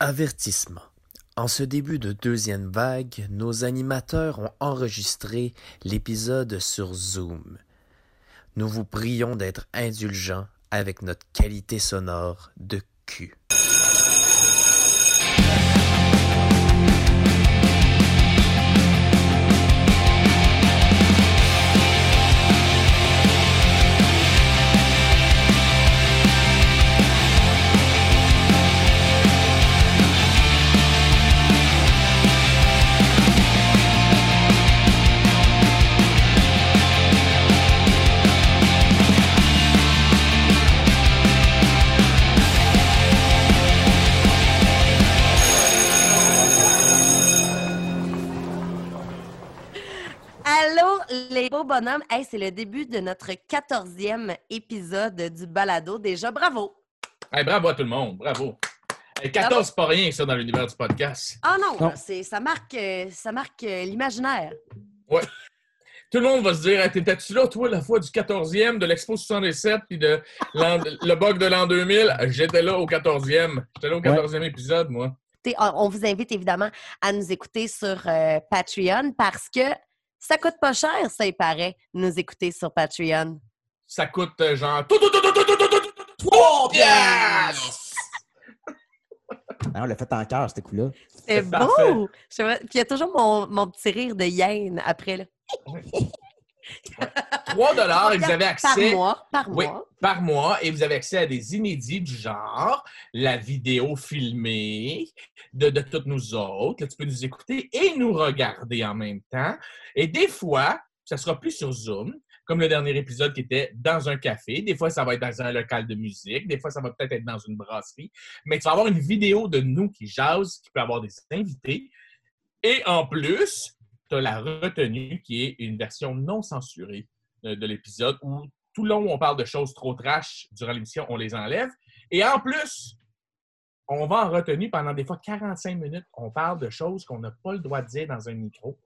Avertissement. En ce début de deuxième vague, nos animateurs ont enregistré l'épisode sur Zoom. Nous vous prions d'être indulgents avec notre qualité sonore de cul. Hey, c'est le début de notre quatorzième épisode du balado. Déjà, bravo. Hey, bravo à tout le monde, bravo. Hey, 14, c'est pas rien, ça, dans l'univers du podcast. Ah non, Non. c'est ça marque, euh, ça marque euh, l'imaginaire. Ouais. Tout le monde va se dire, Hey, t'étais-tu là, toi, la fois du 14e, de l'Expo 67, puis de le bug de l'an 2000? J'étais là au 14e. J'étais là au 14e épisode, moi. On vous invite évidemment à nous écouter sur euh, Patreon parce que ça coûte pas cher, ça, il paraît, nous écouter sur Patreon. Ça coûte genre 3 piastres! Ah, on l'a fait en cœur, ce coup-là. C'est beau! Puis il y a toujours mon, mon petit rire de hyène après, là. 3 dollars et vous avez Par accès... mois, par Oui, mois. par mois, et vous avez accès à des inédits du genre la vidéo filmée de, de toutes nous autres. Là, tu peux nous écouter et nous regarder en même temps. Et des fois, ça sera plus sur Zoom, comme le dernier épisode qui était dans un café. Des fois, ça va être dans un local de musique. Des fois, ça va peut-être être dans une brasserie. Mais tu vas avoir une vidéo de nous qui jasent, qui peut avoir des invités. Et en plus, tu as la retenue qui est une version non censurée euh, de l'épisode où tout le long où on parle de choses trop trash durant l'émission, on les enlève. Et en plus, on va en retenue pendant des fois 45 minutes. On parle de choses qu'on n'a pas le droit de dire dans un micro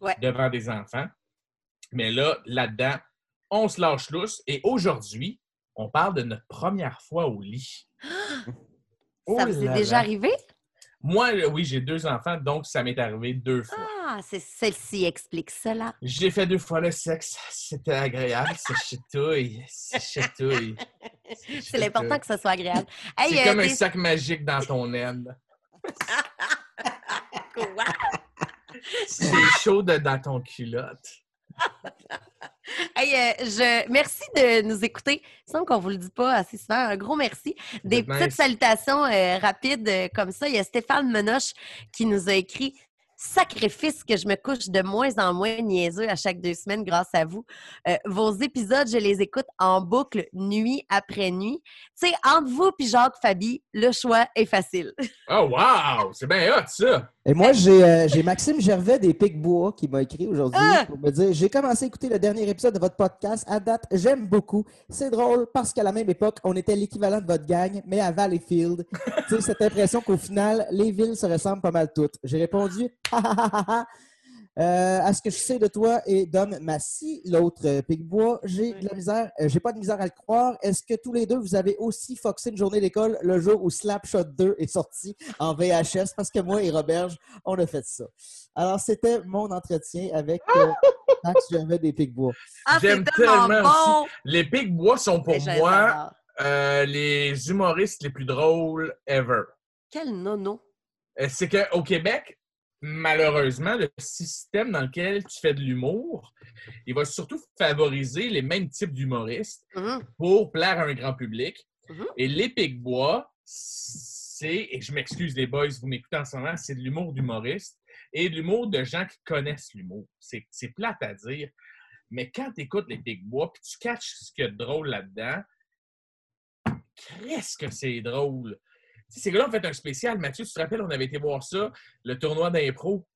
Ouais. devant des enfants. Mais là, là-dedans, on se lâche lousse. Et aujourd'hui, on parle de notre première fois au lit. Oh ça vous est déjà arrivé? Moi, euh, oui, j'ai deux enfants, donc ça m'est arrivé deux fois. Ah, c'est celle-ci explique cela. J'ai fait deux fois le sexe. C'était agréable. C'est chetouille. C'est chetouille. C'est l'important que ce soit agréable. Hey, C'est euh, comme un des- sac magique dans ton aine. Quoi? C'est chaud de- dans ton culotte. Hey, euh, je... Merci de nous écouter. Il semble qu'on ne vous le dit pas assez souvent. Un gros merci. Des petites salutations euh, rapides euh, comme ça. Il y a Stéphane Menoche qui nous a écrit Sacrifice que je me couche de moins en moins niaiseux à chaque deux semaines grâce à vous. Vos épisodes, je les écoute en boucle nuit après nuit. Tu sais, entre vous et Jacques Fabi, le choix est facile. Oh, wow! C'est bien hot, ça! Et moi, j'ai euh, j'ai Maxime Gervais des Pics-Bois qui m'a écrit aujourd'hui Ah! pour me dire J'ai commencé à écouter le dernier épisode de votre podcast. À date, j'aime beaucoup. C'est drôle parce qu'à la même époque, on était l'équivalent de votre gang, mais à Valleyfield. tu sais, cette impression qu'au final, les villes se ressemblent pas mal toutes. J'ai répondu Ha, ha, ha, ha, ha. Euh, à ce que je sais de toi et d'homme Massy, l'autre euh, Picbois, j'ai de la misère, euh, j'ai pas de misère à le croire. Est-ce que tous les deux vous avez aussi foxé une journée d'école le jour où Slapshot 2 est sorti en VHS? Parce que moi et Roberge, on a fait ça. Alors, c'était mon entretien avec euh, Max Gervais des Picbois. Ah, J'aime tellement bon! Les Big Bois sont pour moi euh, les humoristes les plus drôles ever. Quel nono! C'est qu'au Québec, malheureusement, le système dans lequel tu fais de l'humour, il va surtout favoriser les mêmes types d'humoristes Mhm. pour plaire à un grand public. Mhm. Et les Picbois, c'est, et je m'excuse les boys, vous m'écoutez en ce moment, c'est de l'humour d'humoriste et de l'humour de gens qui connaissent l'humour. C'est, plate à dire, mais quand tu écoutes les Picbois puis tu catches ce qu'il y a de drôle là-dedans, qu'est-ce que c'est drôle! Ces gars-là ont fait un spécial. Mathieu, tu te rappelles, on avait été voir ça, le tournoi d'impro.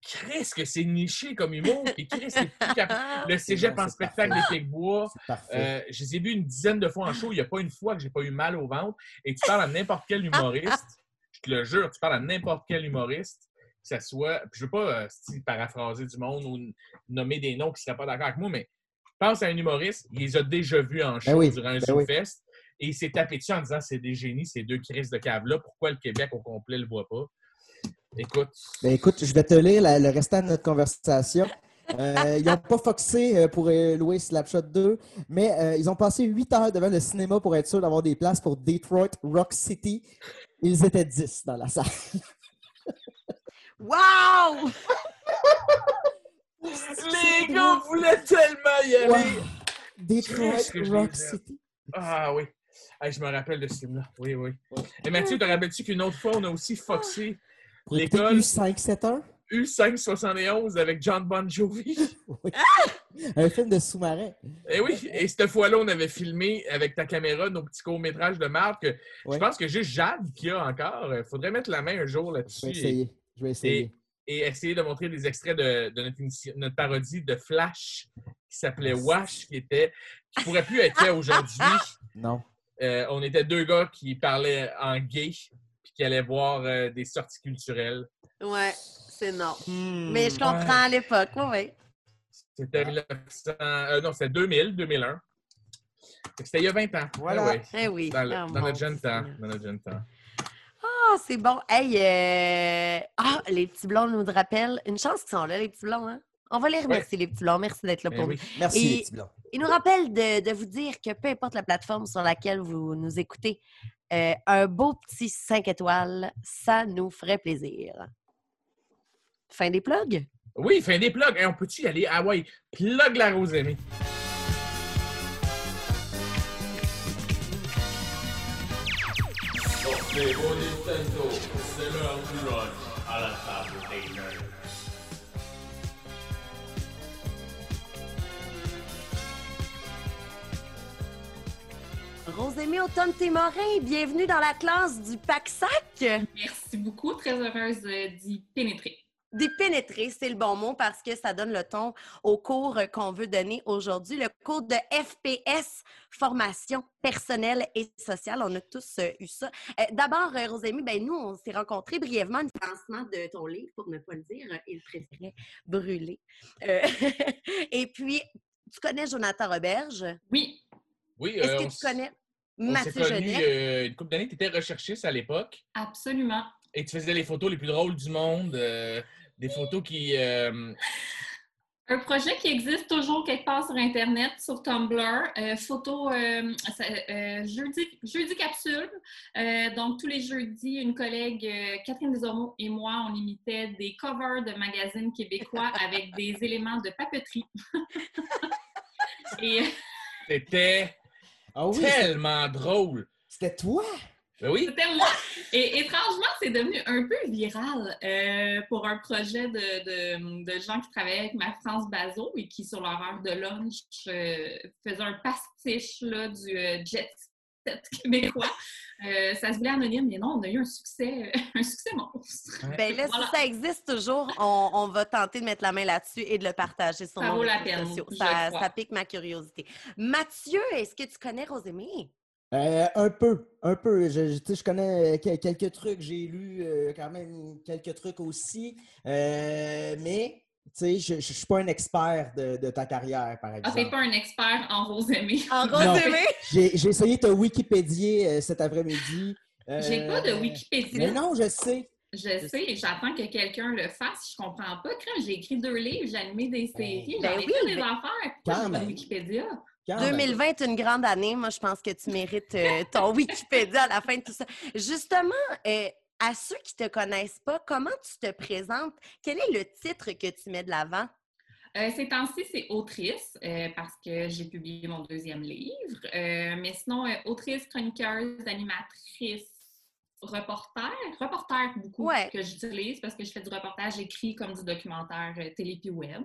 Qu'est-ce que c'est niché comme humour? Puis Chris. Le cégep bon, en spectacle des parfait. Euh, je les ai vus une dizaine de fois en show. Il n'y a pas une fois que j'ai pas eu mal au ventre. Et tu parles à n'importe quel humoriste, je te le jure, tu parles à n'importe quel humoriste, que ça soit. Puis je veux pas euh, paraphraser du monde ou nommer des noms qui ne seraient pas d'accord avec moi, mais pense à un humoriste, il les a déjà vus en show Ben oui, durant un ben oui. ZooFest. Et il s'est tapé dessus en disant c'est des génies, ces deux crises de câble-là. Pourquoi le Québec au complet le voit pas? Écoute. Ben, écoute, je vais te lire la- le restant de notre conversation. Euh, ils n'ont pas foxé euh, pour euh, louer Slapshot 2, mais euh, ils ont passé 8 heures devant le cinéma pour être sûr d'avoir des places pour Detroit Rock City. Ils étaient 10 dans la salle. Wow! Les gars voulaient tellement y aller! Wow. Detroit Rock aime. City. Ah oui. Hey, je me rappelle de ce film-là. Oui, oui. Et Mathieu, te rappelles-tu qu'une autre fois, on a aussi foxé écouter L'école. U571? U571 avec John Bon Jovi? Oui. Un film de sous-marin. Eh oui, et cette fois-là, on avait filmé avec ta caméra nos petits courts-métrages de marque. que Ouais. Je pense que juste Jade qui a encore. Il faudrait mettre la main un jour Je là-dessus vais et, essayer. Je vais essayer. et essayer de montrer des extraits de, de notre, notre parodie de Flash qui s'appelait Wash, qui était qui pourrait plus être fait aujourd'hui. Non. Euh, on était deux gars qui parlaient en gay puis qui allaient voir euh, des sorties culturelles. Ouais, c'est non. Hmm. Mais je comprends à l'époque, oui, oui. C'était 1900, euh, non, c'était 2000, 2001. Fait que C'était il y a 20 ans. Voilà. Ouais, ouais. Eh oui. Dans, le- Ah, dans notre jeune temps. Dans notre jeune temps. Ah, c'est bon. Hey, euh, ah, les petits blonds nous rappellent. Une chance qu'ils sont là, les petits blonds, hein? On va les remercier, les petits blonds. Merci d'être là Ben pour oui. nous. Merci, Et- les petits blancs. Il nous rappelle de, de vous dire que peu importe la plateforme sur laquelle vous nous écoutez, euh, un beau petit 5 étoiles, ça nous ferait plaisir. Fin des plugs? Oui, fin des plugs. Hey, on peut-tu y aller? Ah ouais, plug la rose aimée. Sortez vos Nintendo, c'est l'heure du lunch Rosémie Automne Témorin, bienvenue dans la classe du Pack-Sac. Merci beaucoup, très heureuse euh, d'y pénétrer. D'y pénétrer, c'est le bon mot parce que ça donne le ton au cours qu'on veut donner aujourd'hui, le cours de FPS, formation personnelle et sociale. On a tous euh, eu ça. Euh, D'abord, Rosémie, ben, nous, on s'est rencontrés brièvement au lancement de ton livre, pour ne pas le dire, il préférait brûler. Euh, et puis, tu connais Jonathan Roberge? Oui, Oui, Est-ce euh, que tu connais? Mathieu Genet? euh, une couple d'années. Tu étais recherchiste à l'époque absolument. et tu faisais les photos les plus drôles du monde. euh, des photos qui. euh, Un projet qui existe toujours quelque part sur Internet, sur Tumblr. Euh, photo jeudi, jeudi capsule. Donc, tous les jeudis, une collègue, Catherine Desormeaux et moi, on imitait des covers de magazines québécois avec des éléments de papeterie. et C'était Ah oui, tellement drôle. c'était toi? Ben oui. C'était moi. Et étrangement, c'est devenu un peu viral euh, pour un projet de, de- de gens qui travaillaient avec ma France Bazo et qui, sur leur heure de lunch, euh, faisaient un pastiche là, du euh, jet set québécois. Euh, ça se voulait anonyme, mais non, on a eu un succès, un succès monstre. Ben là, Voilà. si ça existe toujours, on, on va tenter de mettre la main là-dessus et de le partager sur Ça nos vaut la réseaux peine, sociaux. je Ça, crois. ça pique ma curiosité. Mathieu, est-ce que tu connais Rosémie? Euh, un peu, un peu. Je, je- tu sais, je connais que- quelques trucs. J'ai lu euh, quand même quelques trucs aussi. Euh, mais, sais, je ne suis pas un expert de, de ta carrière, par Ah, exemple. t'es pas un expert en rose aimée. En Non. Rosémie? J'ai j'ai essayé de te Wikipédier euh, cet après-midi. Euh, J'ai pas de Wikipédia. Mais non, je sais. Je sais, j'attends que quelqu'un le fasse. Je comprends pas. Quand j'ai écrit deux livres, j'ai animé des séries, Ben j'en ai oui, fait des ben- affaires. Quand j'ai même. Wikipédia? Quand même. 2020 est une grande année. Moi, je pense que tu mérites euh, ton Wikipédia à la fin de tout ça. Justement, euh, à ceux qui te connaissent pas, comment tu te présentes? Quel est le titre que tu mets de l'avant? Euh, ces temps-ci, c'est autrice, euh, parce que j'ai publié mon deuxième livre. Euh, mais sinon, euh, autrice, chroniqueuse, animatrice, reporter. Reporter, beaucoup, Ouais. que j'utilise parce que je fais du reportage écrit comme du documentaire euh, télé puis web.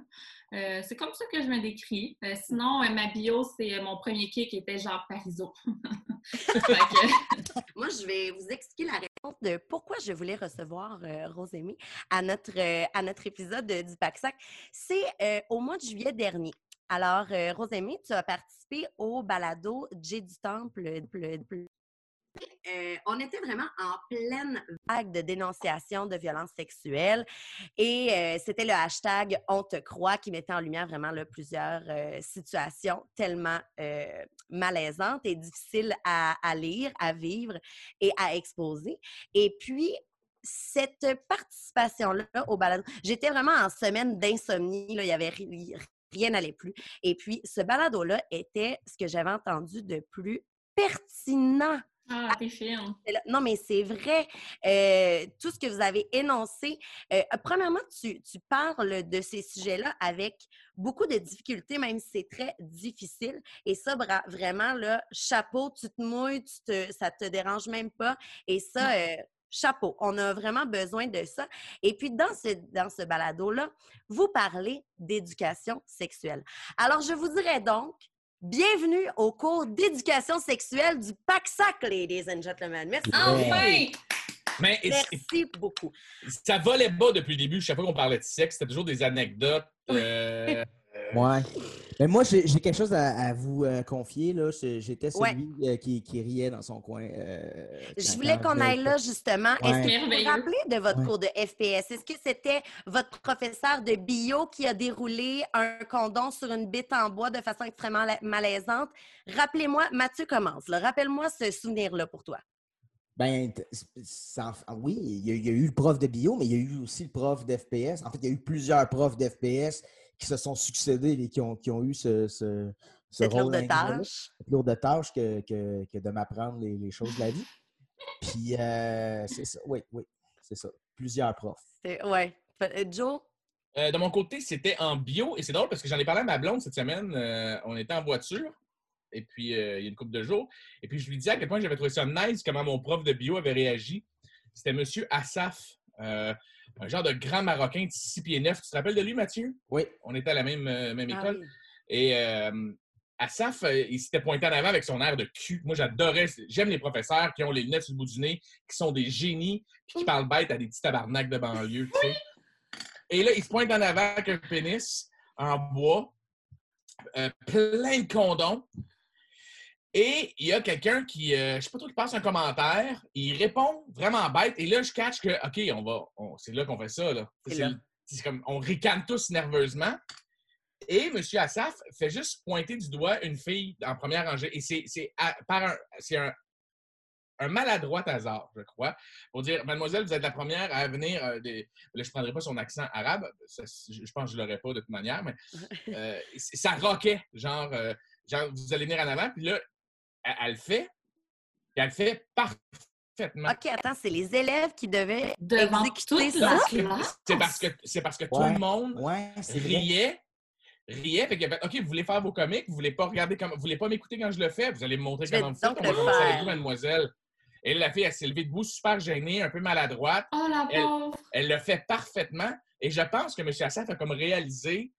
Euh, c'est comme ça que je me décris. Euh, sinon, euh, ma bio, c'est euh, mon premier kick qui était. Fait que- Moi, je vais vous expliquer la réponse de pourquoi je voulais recevoir euh, Rosémie à notre, euh, à notre épisode de- du Pack-Sac. C'est euh, au mois de juillet dernier. Alors, euh, Rosémie, tu as participé au balado J du Temple. Euh, on était vraiment en pleine vague de dénonciation de violences sexuelles et euh, c'était le hashtag On te croit qui mettait en lumière vraiment plusieurs euh, situations tellement malaisantes et difficiles à, lire, à vivre et à exposer. Et puis, cette participation-là au balado, j'étais vraiment en semaine d'insomnie, il y avait ri- rien n'allait plus. Et puis, ce balado-là était ce que j'avais entendu de plus pertinent Ah, t'es fine. c'est là- Non, mais c'est vrai. Euh, tout ce que vous avez énoncé. euh, premièrement, tu, tu parles de ces sujets-là avec beaucoup de difficultés, même si c'est très difficile. Et ça, vraiment, là, chapeau, tu te mouilles, tu te, ça te dérange même pas. Et ça, euh, chapeau. On a vraiment besoin de ça. Et puis, dans ce, dans ce balado-là, vous parlez d'éducation sexuelle. Alors, je vous dirais donc, bienvenue au cours d'éducation sexuelle du PACSAC, ladies and gentlemen. Merci. Enfin! Mais Merci beaucoup. ça volait bas depuis le début. Chaque fois qu'on parlait de sexe, c'était toujours des anecdotes. euh, Ouais. Mais moi, j'ai quelque chose à, à vous euh, confier. J'étais Ouais. celui euh, qui, qui riait dans son coin. euh, Je voulais qu'on aille là, justement. Est-ce que vous vous rappelez de votre Ouais. cours de FPS? Est-ce que c'était votre professeur de bio qui a déroulé un condom sur une bite en bois de façon extrêmement la- malaisante? Rappelez-moi, Mathieu commence. Rappelle-moi ce souvenir-là pour toi. Ben, ça en- oui, il y, a, il y a eu le prof de bio, mais il y a eu aussi le prof d'FPS. En fait, il y a eu plusieurs profs d'FPS qui se sont succédés et qui ont, qui ont eu ce, ce, ce Cette rôle lourde ingrat-là, tâche. cette lourde tâche que, que, que de m'apprendre les, les choses de la vie. Puis, euh, c'est ça. Oui, oui, c'est ça. Plusieurs profs. Fait- euh, Joe? Euh, de mon côté, c'était en bio. Et c'est drôle parce que j'en ai parlé à ma blonde cette semaine. Euh, on était en voiture. Et puis, euh, il y a une couple de jours. Et puis, je lui disais à quel point j'avais trouvé ça nice, comment mon prof de bio avait réagi. C'était M. Assaf, euh, un genre de grand Marocain de 6 pieds 9. Tu te rappelles de lui, Mathieu? Oui. On était à la même, euh, même Ah école. oui. Et euh, Assaf, euh, il s'était pointé en avant avec son air de cul. Moi, j'adorais. J'aime les professeurs qui ont les lunettes sur le bout du nez, qui sont des génies, puis qui parlent bête à des petits tabarnaks de banlieue, tu sais. Et là, il se pointe en avant avec un pénis en bois, euh, plein de condoms. Et il y a quelqu'un qui, euh, je sais pas trop, qui passe un commentaire, il répond vraiment bête, et là, je catch que, OK, on va, on- c'est là qu'on fait ça, là. C'est comme, on ricane tous nerveusement. Et M. Assaf fait juste pointer du doigt une fille en première rangée. Et c'est c'est par un, c'est un, un maladroit hasard, je crois, pour dire Mademoiselle, vous êtes la première à venir. euh, des... Là, je ne prendrai pas son accent arabe. Ça, je pense que je ne l'aurais pas de toute manière, mais euh, ça roquait. Genre, euh, genre, vous allez venir en avant. Puis là, elle, elle le fait. Puis elle le fait parfaitement. OK, attends, c'est les élèves qui devaient Devant exécuter ça? C'est parce que, c'est parce que tout le monde Ouais, riait, riait. Fait qu'il a fait, OK, vous voulez faire vos comiques, vous voulez pas regarder comme, vous voulez pas m'écouter quand je le fais, vous allez me montrer comment vous faites. donc On va le commencer avec vous, mademoiselle. Et la fille, elle s'est levée debout, super gênée, un peu maladroite. Oh, la Elle- pauvre! Elle le fait parfaitement. Et je pense que M. Assaf a comme réalisé.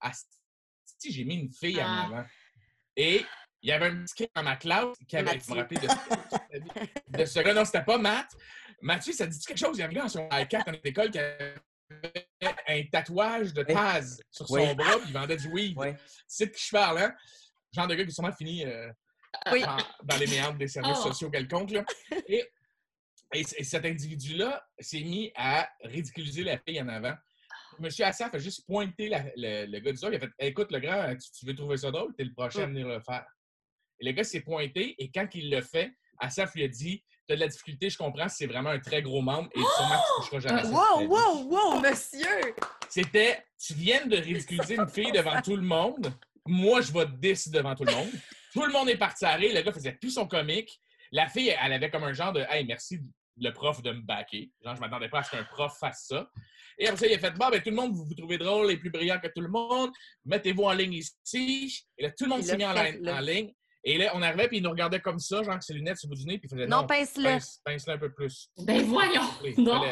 Ah, si j'ai mis une fille Ah. en avant. Et il y avait un petit kid dans ma classe qui avait. Je me rappelais de, de ce gars. Non, c'était pas Matt. Mathieu, ça dit quelque chose? Il y avait un gars dans son I4 en école qui avait un tatouage de Oui. Taz sur son Oui. bras, puis il vendait du weed. Tu sais de qui je parle, hein? Genre de gars qui a sûrement fini euh, Oui. dans, dans les méandres des services Oh. sociaux quelconques. Là. Et, et cet individu-là s'est mis à ridiculiser la fille en avant. Monsieur Assaf a juste pointé la- le, le gars du sol. Il a fait Écoute, le grand, tu, tu veux trouver ça drôle? T'es le prochain à venir le faire. Et le gars s'est pointé, et quand il le fait, Assaf lui a dit T'as de la difficulté, je comprends, c'est vraiment un très gros membre, et sûrement que tu toucheras jamais à ça. Wow, wow, wow, monsieur! C'était, tu viens de ridiculiser une fille devant tout le monde. Moi, je vais te dis devant tout le monde. Tout le monde est parti rire. Le gars faisait plus son comique. La fille, elle avait comme un genre de Hey, merci le prof de me backer. Genre, je m'attendais pas à ce qu'un prof fasse ça. Et après ça, il a fait Bon, ben, tout le monde, vous vous trouvez drôle et plus brillant que tout le monde. Mettez-vous en ligne ici. Et là, tout le monde s'est mis en, en ligne. Et là, on arrivait, puis il nous regardait comme ça, genre avec ses lunettes sur le bout du nez, puis il faisait Non, Non, pince-le. pince- pince-le un peu plus. Ben voyons! Oui, Non.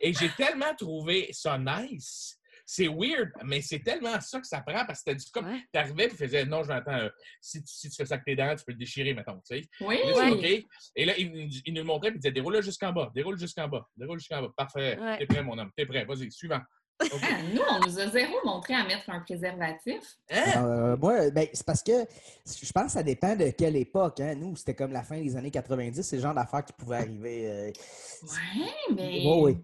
Et j'ai tellement trouvé ça nice. C'est weird, mais c'est tellement ça que ça prend parce que t'as du comme. Ouais. T'arrivais et tu faisais non, je vais attendre. euh, si, tu- si tu fais ça avec tes dents, tu peux le déchirer, mettons. Tu sais. Oui! Et là, tu Ouais. dis, OK. Et là, il, nous le montrait et il disait déroule-le jusqu'en bas, déroule jusqu'en bas, déroule jusqu'en bas. Parfait. Ouais. T'es prêt, mon homme, t'es prêt. Vas-y, suivant. Nous, on nous a zéro montré à mettre un préservatif. Hein? Euh, moi, ben, c'est parce que je pense que ça dépend de quelle époque. Hein. Nous, c'était comme la fin des années 90, c'est le genre d'affaires qui pouvaient arriver. euh, Ouais, mais. Ouais, ouais.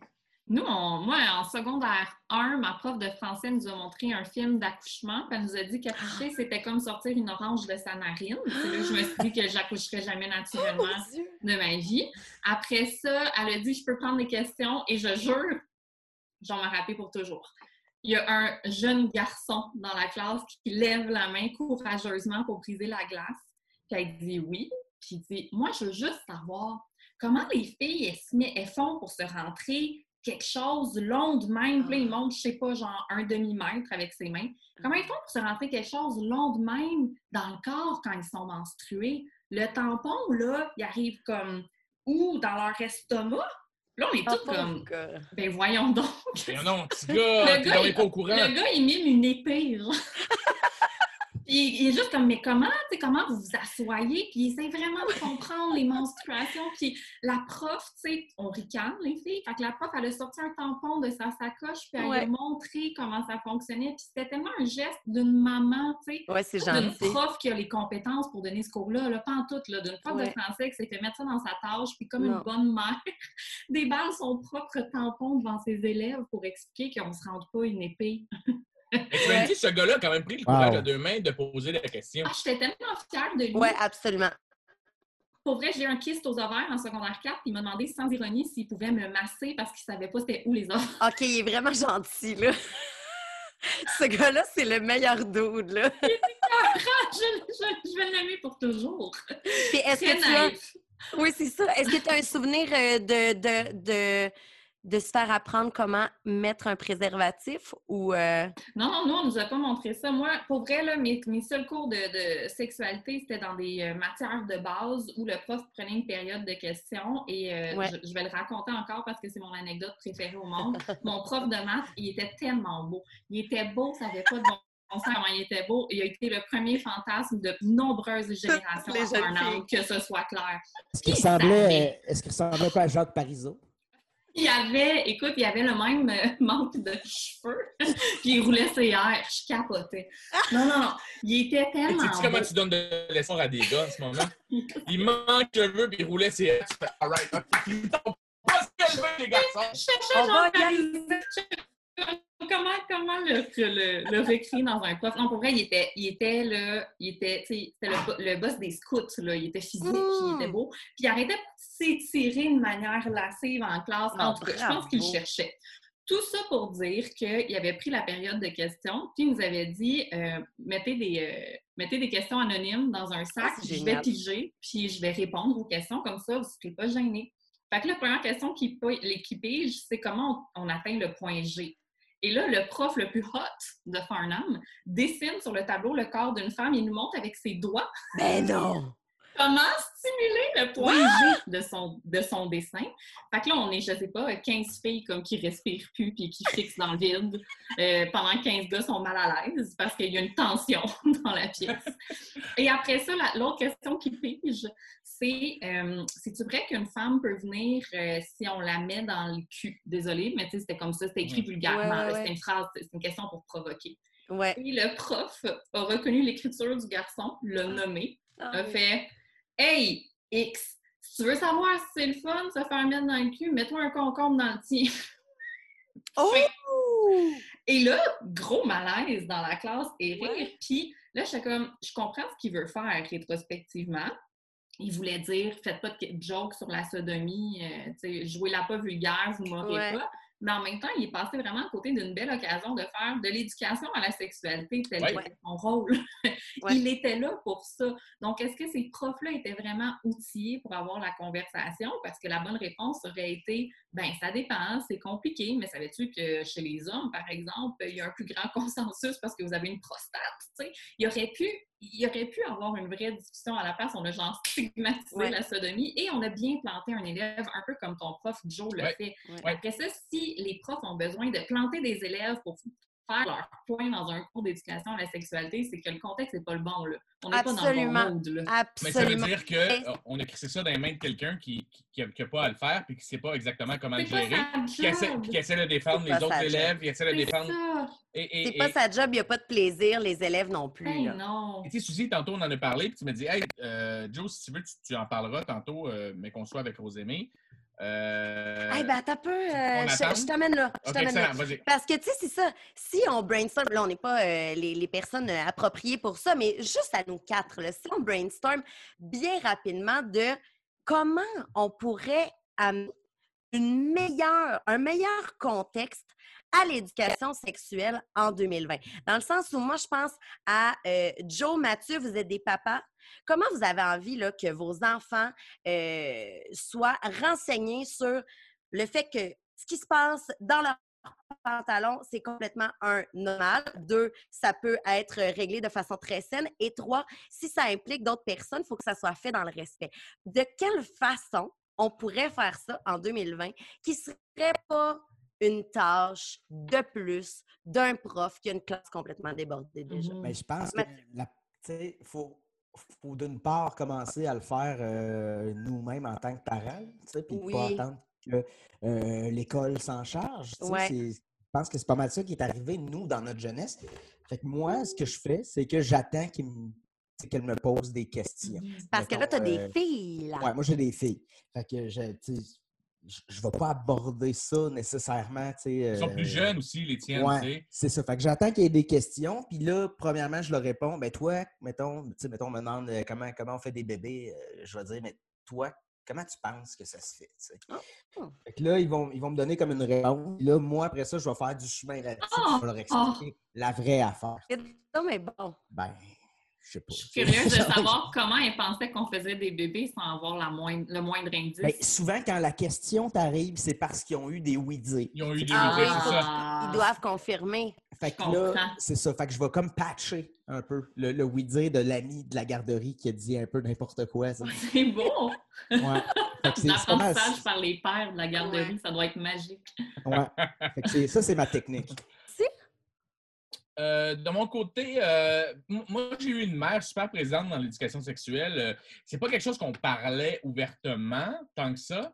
Nous, on- moi, en secondaire 1, ma prof de français nous a montré un film d'accouchement. puis Elle nous a dit qu'accoucher, c'était comme sortir une orange de sa narine. C'est là que je me suis dit que j'accoucherais jamais naturellement de ma vie. Après ça, elle a dit Je peux prendre des questions et je jure, j'en me rappelle pour toujours. Il y a un jeune garçon dans la classe qui lève la main courageusement pour briser la glace. Puis elle dit oui. Puis il dit Moi, je veux juste savoir comment les filles elles font pour se rentrer quelque chose long de même. Puis là, il montre, je sais pas, genre un demi-mètre avec ses mains. Comment ils font pour se rentrer quelque chose long de même dans le corps quand ils sont menstrués? Le tampon, là, il arrive comme où? Dans leur estomac? Là, on est Ah, tous comme, ben voyons donc. Mais non, petit gars, Le gars, il- pas au courant. Le gars, il mime une épée, genre. Puis il est juste comme, mais comment, tu sais, comment vous vous assoyez? Puis il essaie vraiment de comprendre les menstruations. Puis la prof, tu sais, on ricane, les filles. Fait que la prof, elle a sorti un tampon de sa sacoche, puis elle Ouais. a montré comment ça fonctionnait. Puis c'était tellement un geste d'une maman, tu sais, Ouais, d'une prof qui a les compétences pour donner ce cours-là, là, pas en tout, là, d'une prof Ouais. de français qui s'est fait mettre ça dans sa tâche, puis comme Non. une bonne mère, déballe son propre tampon devant ses élèves pour expliquer qu'on ne se rende pas une épée. Mais tu m'as dit, ce gars-là a quand même pris le courage à deux mains de poser la question. Ah, j'étais tellement fière de lui. Ouais, absolument. Pour vrai, j'ai eu un kyste aux ovaires en secondaire 4, puis il m'a demandé sans ironie s'il pouvait me masser parce qu'il savait pas c'était où les ovaires. OK, il est vraiment gentil, là. Ce gars-là, c'est le meilleur dude, là. je, je- je vais l'aimer pour toujours. Puis est-ce que tu as... Oui, c'est ça. Est-ce que tu as un souvenir euh, de, de, de, de se faire apprendre comment mettre un préservatif ou... euh, Non, non, nous, on nous a pas montré ça. Moi, pour vrai, là, mes, mes seuls cours de, de sexualité, c'était dans des euh, matières de base où le prof prenait une période de questions et euh, Ouais. je, je vais le raconter encore parce que c'est mon anecdote préférée au monde. Mon prof de maths, il était tellement beau. Il était beau, ça n'avait pas de bon sens comment il était beau. Il a été le premier fantasme de nombreuses générations que ce soit clair. Est-ce qu'il Il ressemblait, est-ce qu'il ressemblait peu à Jacques Parizeau? Il y avait, écoute, il y avait le même euh, manque de cheveux, puis il roulait ses airs. Je capotais. Non, non, non. Il était tellement. tu sais comment tu donnes de l'espoir à des gars en ce moment? Il manque de cheveux puis il roulait ses airs. Tu fais, alright, ok. Ils pas ce qu'elle veut, les garçons. On va. Comment, comment le, le, le recréer dans un prof. Non, pour vrai, il était, il était le, il était, c'était le, bo- le boss des scouts, là. Il était physique, il était beau. Puis il arrêtait de s'étirer de manière lascive en classe. Ah, en tout cas, je pense qu'il cherchait. Tout ça pour dire qu'il avait pris la période de questions, puis il nous avait dit euh, mettez, des, euh, mettez des questions anonymes dans un sac, Ah, je vais piger, puis je vais répondre aux questions, comme ça, vous ne serez pas gênés. Fait que la première question qui, qui pige, c'est comment on, on atteint le point G? Et là, le prof le plus hot de Farnham dessine sur le tableau le corps d'une femme et nous montre avec ses doigts Ben non! Comment stimuler le point G de son, de son dessin? Fait que là, on est, je sais pas, 15 filles comme qui respirent plus puis qui fixent dans le vide euh, pendant que 15 gars sont mal à l'aise parce qu'il y a une tension dans la pièce. Et après ça, la- l'autre question qui pige, c'est euh, c'est-tu vrai qu'une femme peut venir euh, si on la met dans le cul? Désolée, mais tu sais, c'était comme ça, c'était écrit vulgairement. Ouais, ouais. C'était une phrase, c'est une question pour provoquer. Ouais. Et le prof a reconnu l'écriture du garçon, l'a nommé, a fait Hey, X, si tu veux savoir si c'est le fun de se faire mettre dans le cul, mets-toi un concombre dans le tien. Oh! Et là, gros malaise dans la classe et rire. Ouais. Puis là, j'étais comme, je comprends ce qu'il veut faire rétrospectivement. Il voulait dire, faites pas de joke sur la sodomie, euh, jouez-la pas vulgaire, vous m'aurez Ouais. pas. Mais en même temps, il est passé vraiment à côté d'une belle occasion de faire de l'éducation à la sexualité, tel Ouais. qu'était son rôle. Ouais. Il était là pour ça. Donc, est-ce que ces profs-là étaient vraiment outillés pour avoir la conversation? Parce que la bonne réponse aurait été, ben ça dépend, c'est compliqué, mais savais-tu que chez les hommes, par exemple, il y a un plus grand consensus parce que vous avez une prostate, tu sais? Il aurait pu, il aurait pu avoir une vraie discussion à la place. On a genre stigmatisé Ouais. la sodomie et on a bien planté un élève, un peu comme ton prof Joe le Ouais. fait. Ouais. Après ça, si les profs ont besoin de planter des élèves pour faire leur point dans un cours d'éducation à la sexualité, c'est que le contexte n'est pas le bon. Là. On n'est pas dans le Absolument. bon mode. Là. Mais ça veut Absolument. dire qu'on a crissé ça dans les mains de quelqu'un qui n'a pas à le faire puis qui ne sait pas exactement comment le C'est gérer. Qui essaie, qui essaie de défendre C'est les autres élèves, qui essaie de C'est défendre. ça. Et, C'est pas sa job, il n'y a pas de plaisir, les élèves non plus. Hey, là. non. Et tu sais, Suzy, tantôt, on en a parlé, puis tu me dis, hey, euh, Joe, si tu veux, tu, tu en parleras tantôt, euh, mais qu'on soit avec Rosémée. Euh, Eh ben, attends un peu. euh, je t'amène là. Je là. Parce que, tu sais, c'est ça. Si on brainstorm, là, on n'est pas euh, les, les personnes euh, appropriées pour ça, mais juste à nous quatre, là, si on brainstorm bien rapidement de comment on pourrait amener une meilleure, un meilleur contexte à l'éducation sexuelle en 2020. Dans le sens où moi, je pense à Joe, Mathieu, vous êtes des papas. Comment vous avez envie là, que vos enfants euh, soient renseignés sur le fait que ce qui se passe dans leur pantalon, c'est complètement un normal. Deux, ça peut être réglé de façon très saine. Et trois, si ça implique d'autres personnes, il faut que ça soit fait dans le respect. De quelle façon on pourrait faire ça en 2020 qui ne serait pas une tâche de plus d'un prof qui a une classe complètement débordée déjà? Mais je pense que la- faut, faut d'une part commencer à le faire euh, nous-mêmes en tant que parents, puis Oui. pas attendre que euh, l'école s'en charge. Ouais. Je pense que c'est pas mal ça qui est arrivé, nous, dans notre jeunesse. Fait que moi, ce que je fais, c'est que j'attends me- qu'elle me pose des questions. Parce que là, tu as des euh, filles. Ouais, moi, j'ai des filles. Fait que je, je, je vais pas aborder ça nécessairement. tu sais, Ils sont euh, plus jeunes aussi, les tiennes, Ouais, tu sais. c'est ça. Fait que j'attends qu'il y ait des questions. Puis là, premièrement, je leur réponds, ben toi, mettons, tu sais, mettons, on me demande euh, comment, comment on fait des bébés. euh, je vais dire, mais toi, comment tu penses que ça se fait? tu sais? Oh. Fait que là, ils vont, ils vont me donner comme une réponse. Puis Là, moi, après ça, je vais faire du chemin là-dessus. puis Je vais leur expliquer la vraie affaire. Non, mais bon. Ben, je sais pas. Je suis curieuse de savoir comment elle pensait qu'on faisait des bébés sans avoir la moindre, le moindre indice. Ben, souvent, quand la question t'arrive, c'est parce qu'ils ont eu des oui-dire. Ils ont eu des Ah, oui, c'est ça. Ils doivent confirmer. Fait que là, c'est ça. Fait que je vais comme patcher un peu le, le oui-dire de l'ami de la garderie qui a dit un peu n'importe quoi. C'est beau! Ouais. L'apprentissage par les pères de la garderie, ça doit être magique. Ouais. Fait que ça, c'est ma technique. Euh, de mon côté, euh, moi, j'ai eu une mère super présente dans l'éducation sexuelle. Euh, c'est pas quelque chose qu'on parlait ouvertement tant que ça,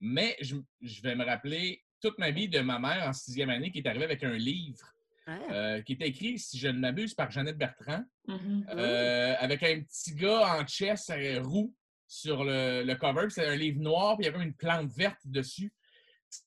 mais je, je vais me rappeler toute ma vie de ma mère en sixième année qui est arrivée avec un livre Ah. euh, qui était écrit, si je ne m'abuse, par Jeannette Bertrand, Mhm. euh, avec un petit gars en chess roux sur le, le cover. C'est un livre noir, puis il y avait une plante verte dessus.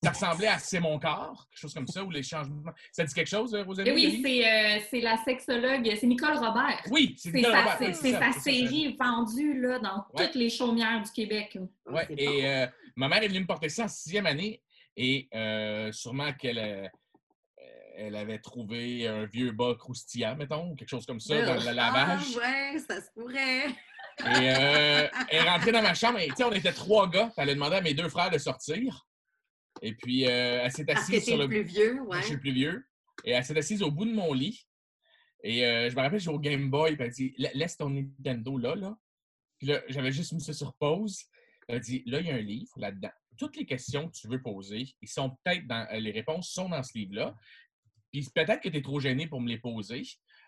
Ça ressemblait à C'est mon corps, quelque chose comme ça, ou les changements. Ça dit quelque chose, euh, Rosalie? Oui, c'est euh, c'est la sexologue, c'est Nicole Robert. Oui, c'est Nicolas sa, Robert, c'est- oui, sa série vendue là, dans Ouais. toutes les chaumières du Québec. Ouais, C'est et euh, ma mère est venue me porter ça en sixième année et euh, sûrement qu'elle euh, elle avait trouvé un vieux bas croustillant, mettons, ou quelque chose comme ça, dans le lavage. Ah, ouais, ça se pourrait. Et euh, elle est rentrée dans ma chambre et tu sais, on était trois gars. Elle a demandé à mes deux frères de sortir. Et puis, euh, elle s'est Parce que assise t'es sur le plus vieux, ouais. Je suis le plus vieux. Et elle s'est assise au bout de mon lit. Et euh, je me rappelle, j'ai au Game Boy. Puis elle dit La- Laisse ton Nintendo là, là. Puis là, j'avais juste mis ça sur pause. Elle dit Là, il y a un livre là-dedans. Toutes les questions que tu veux poser, ils sont peut-être dans. euh, Les réponses sont dans ce livre-là. Puis peut-être que tu es trop gêné pour me les poser.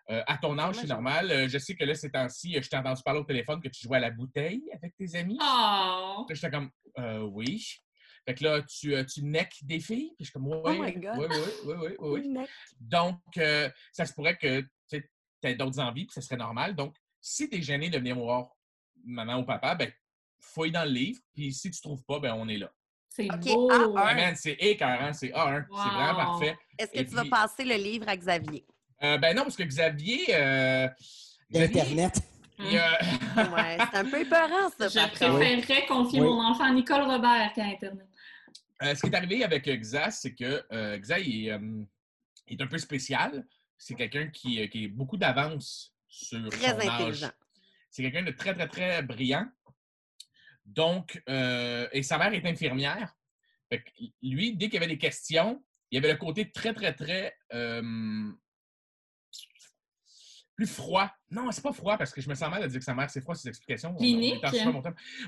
Euh, à ton âge, c'est normal. Euh, je sais que là, ces temps-ci, je t'ai entendu parler au téléphone que tu jouais à la bouteille avec tes amis. Oh! J'étais comme, euh, oui. Fait que là, tu, euh, tu necks des filles? Puis je suis comme, oui, Oh my oui, God. oui, oui, oui, oui, oui. Donc, euh, ça se pourrait que tu aies d'autres envies, puis ça serait normal. Donc, si tu es gêné de venir voir maman ou papa, ben, fouille dans le livre, puis si tu trouves pas, ben, on est là. C'est Ok, beau! A1. Ah, man, c'est écœurant, c'est A1, c'est vraiment parfait. Est-ce que Et tu vas passer le livre à Xavier? Euh, ben non, parce que Xavier... euh, Xavier, euh, Ouais, c'est un peu épeurant, ça, Je préférerais confier Oui. mon enfant à Nicole Robert qu'à Internet. Euh, ce qui est arrivé avec euh, Xa, c'est que euh, Xa il est, euh, il est un peu spécial. C'est quelqu'un qui, qui est beaucoup d'avance sur Très son âge. intelligent. C'est quelqu'un de très, très, très brillant. Donc, et sa mère est infirmière. Fait que lui, dès qu'il y avait des questions, il y avait le côté très, très, très plus froid. Non, c'est pas froid parce que je me sens mal de dire que sa mère, c'est froid, ses explications. On- on Clinique.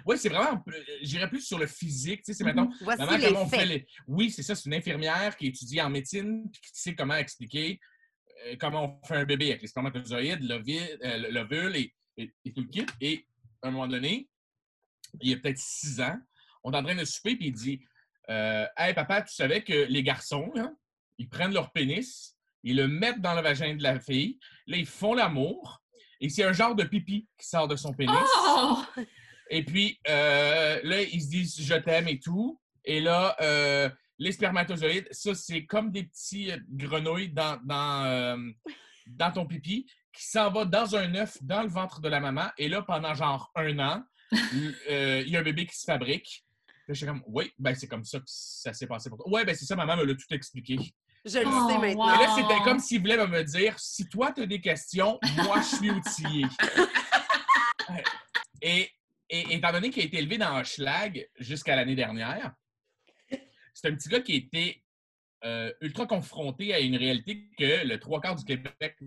Oui, c'est vraiment, euh, j'irais plus sur le physique. Tu sais, c'est, Mhm. Maman, les comment on fait les- Oui, c'est ça, c'est une infirmière qui étudie en médecine puis qui sait comment expliquer euh, comment on fait un bébé avec les spermatozoïdes, l'ovule euh, l'ovule et, et- et tout le kit. Et à un moment donné, il y a peut-être six ans, on est en train de souper, puis il dit euh, Hey papa, tu savais que les garçons, ils prennent leur pénis, ils le mettent dans le vagin de la fille, là, ils font l'amour, et c'est un genre de pipi qui sort de son pénis. Oh! Et puis, euh, là, ils se disent je t'aime et tout. Et là, euh, les spermatozoïdes, ça, c'est comme des petits euh, grenouilles dans, dans, euh, dans ton pipi qui s'en va dans un œuf dans le ventre de la maman. Et là, pendant genre un an, il y a un bébé qui se fabrique. Là, j'étais comme, oui, ben c'est comme ça que ça s'est passé pour toi. Ouais, ben c'est ça, maman me l'a tout expliqué. Je le Oh, sais maintenant. wow. là, c'était comme s'il voulait me dire si toi, tu as des questions, moi, je suis outillé. et, et étant donné qu'il a été élevé dans Schlag jusqu'à l'année dernière, c'est un petit gars qui était euh, ultra confronté à une réalité que le trois quarts du Québec,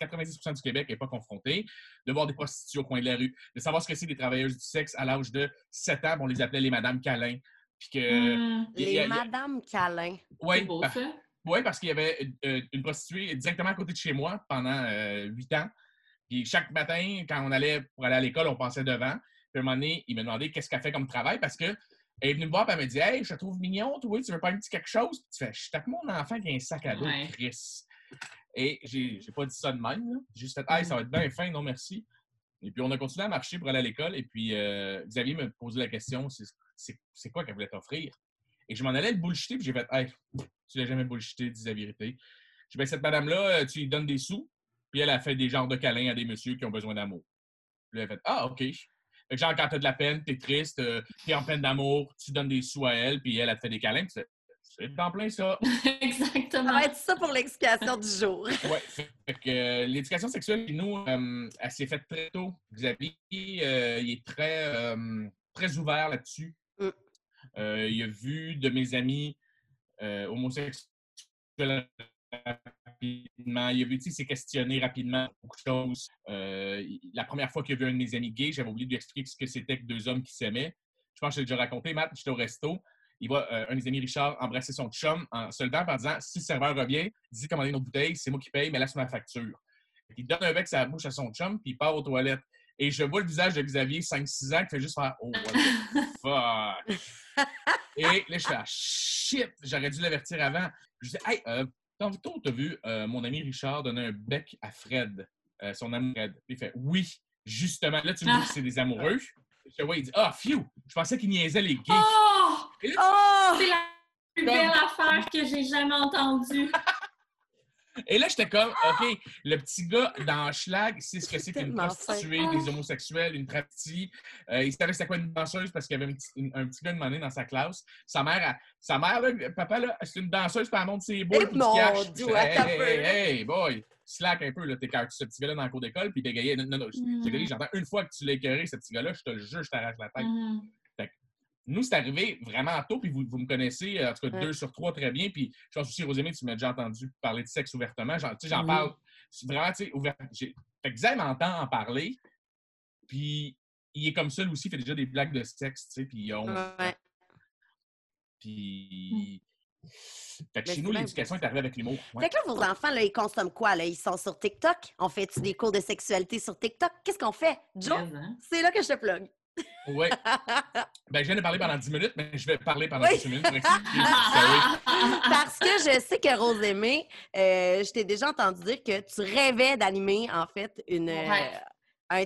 90% du Québec n'est pas confronté, de voir des prostituées au coin de la rue, de savoir ce que c'est des travailleuses du sexe à l'âge de 7 ans, on les appelait les Madame Câlin. Puis que. Hmm, il y a- Les y a- Madame Câlin. ouais, c'est beau, par- ça. Oui, parce qu'il y avait euh, une prostituée directement à côté de chez moi pendant huit ans. Puis chaque matin, quand on allait pour aller à l'école, on passait devant. Puis à un moment donné, il me demandait qu'est-ce qu'elle fait comme travail parce que elle est venue me voir et elle me dit Hey, je te trouve mignon, toi, tu veux pas un petit quelque chose? Puis tu fais Je suis avec mon enfant qui a un sac à dos, Ouais. Chris. Et j'ai pas dit ça de même. J'ai juste fait Hey, ça va être bien fin, non merci. Et puis on a continué à marcher pour aller à l'école. Et puis euh, Xavier me posait la question c'est- quoi qu'elle voulait t'offrir? Et je m'en allais le bullshiter, puis j'ai fait Hey, tu l'as jamais bullshité, dis la vérité. Je dis, ben, cette madame-là, euh, tu lui donnes des sous, puis elle a fait des genres de câlins à des messieurs qui ont besoin d'amour. Puis elle a fait Ah, OK. Fait que genre, quand t'as de la peine, t'es triste, euh, t'es en peine d'amour, tu donnes des sous à elle, puis elle, te fait des câlins, puis c'est en plein ça. Ça Exactement. va être ça pour l'explication du jour. Que euh, l'éducation sexuelle, chez nous, euh, elle s'est faite très tôt. Xavier, euh, il est très, euh, très ouvert là-dessus. Mm. Euh, il a vu de mes amis euh, homosexuels rapidement. Il a vu, s'est questionné rapidement beaucoup de choses. Euh, la première fois qu'il a vu un de mes amis gays, j'avais oublié de lui expliquer ce que c'était que deux hommes qui s'aimaient. Je pense que je l'ai déjà raconté, Matt, j'étais au resto. Il voit euh, un des amis, Richard, embrasser son chum en se levant en disant Si le serveur revient, dis commander une autre bouteille, c'est moi qui paye, mais laisse ma facture. Il donne un bec la bouche à son chum, puis il part aux toilettes. Et je vois le visage de Xavier, 5-6 ans, qui fait juste faire Oh, what the fuck. Et là, je fais ah, shit, j'aurais dû l'avertir avant. Je dis Hey, euh, tantôt, t'as vu euh, mon ami Richard donner un bec à Fred, euh, son amour Fred. Il fait Oui, justement. Là, tu me dis que c'est des amoureux. Je fais, ouais, il dit Ah, phew, je pensais qu'il niaisait les gays. Oh! Oh! C'est la plus belle affaire que j'ai jamais entendue. Et là, j'étais comme, OK, le petit gars dans Schlag, c'est ce que c'est qu'une prostituée, des homosexuels, une travestie. Euh, il savait c'était quoi une danseuse parce qu'il y avait un petit, une- un petit gars demandé dans sa classe. Sa mère, elle- sa mère là, papa, là, c'est une danseuse, puis elle monte ses boules. Dieu, Je fais, attends hey, hey, là. hey, boy, slack un peu, là, t'es ce petit gars-là dans le cours d'école, puis bégayait. Non, non, non, Mm. j'entends une fois que tu l'as écœuré, ce petit gars-là, je te le jure, je t'arrache la tête. Mhm. Nous, c'est arrivé vraiment tôt, puis vous, vous me connaissez, euh, en tout cas, Ouais. deux sur trois très bien. Puis je pense aussi, Rosémie, tu m'as déjà entendu parler de sexe ouvertement. J'en, tu sais, j'en Oui. parle vraiment, tu sais, ouvert. j'ai- Fait que Xav m'entend en parler, puis il est comme ça, lui aussi, il fait déjà des blagues de sexe, tu sais, puis il a 11 ans. Ouais. Puis. Fait que chez nous, l'éducation est arrivée avec l'humour. Ouais. Fait que là, vos enfants, là, ils consomment quoi? Là? Ils sont sur TikTok? On fait-tu des cours de sexualité sur TikTok? Qu'est-ce qu'on fait? Joe, hein? c'est là que je te plug. Ouais. Ben, je viens de parler pendant 10 minutes, mais je vais parler pendant Oui. 10 minutes. Sorry. Parce que je sais que Rosémée, euh, je t'ai déjà entendu dire que tu rêvais d'animer, en fait, une, euh, un-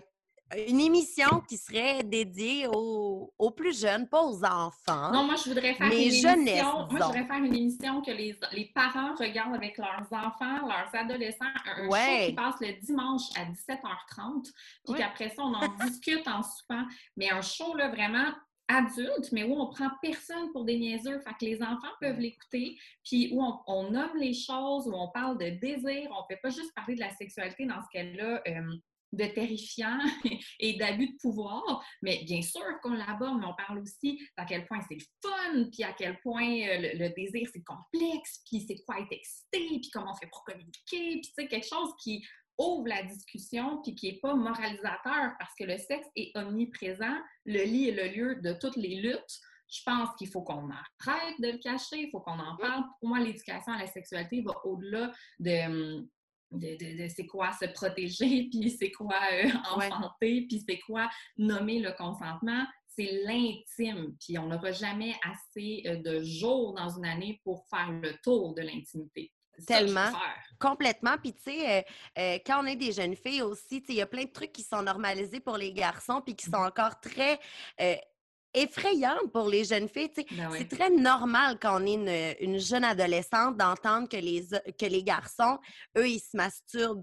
une émission qui serait dédiée aux, aux plus jeunes, pas aux enfants. Non, moi, je voudrais faire Mais une jeunesse, émission. Moi, je voudrais faire une émission que les, les parents regardent avec leurs enfants, leurs adolescents, un, Ouais. show qui passe le dimanche à 17h30, puis Ouais. qu'après ça, on en discute en soupant. Mais un show, là, vraiment adulte, mais où on prend personne pour des niaiseux. Fait que les enfants peuvent l'écouter, puis où on, on nomme les choses, où on parle de désir. On ne fait pas juste parler de la sexualité dans ce euh, de terrifiant et d'abus de pouvoir, mais bien sûr qu'on l'aborde, mais on parle aussi d'à quel point c'est le fun, puis à quel point euh, le, le désir c'est complexe, puis c'est quoi être excité, puis comment on fait pour communiquer, puis sais, quelque chose qui ouvre la discussion, puis qui n'est pas moralisateur, parce que le sexe est omniprésent, le lit est le lieu de toutes les luttes. Je pense qu'il faut qu'on arrête de le cacher, il faut qu'on en parle. Pour moi, l'éducation à la sexualité va au-delà de, hum, de, de- de c'est quoi se protéger, puis c'est quoi euh, Ouais. enfanter, puis c'est quoi nommer le consentement. C'est l'intime, puis on n'aura jamais assez euh, de jours dans une année pour faire le tour de l'intimité. Tellement. Complètement. Puis, tu sais, euh, euh, quand on est des jeunes filles aussi, tu sais, il y a plein de trucs qui sont normalisés pour les garçons, puis qui sont encore très euh, effrayants pour les jeunes filles. Ben oui. C'est très normal quand on est une, une jeune adolescente d'entendre que les, que les garçons, eux, ils se masturbent.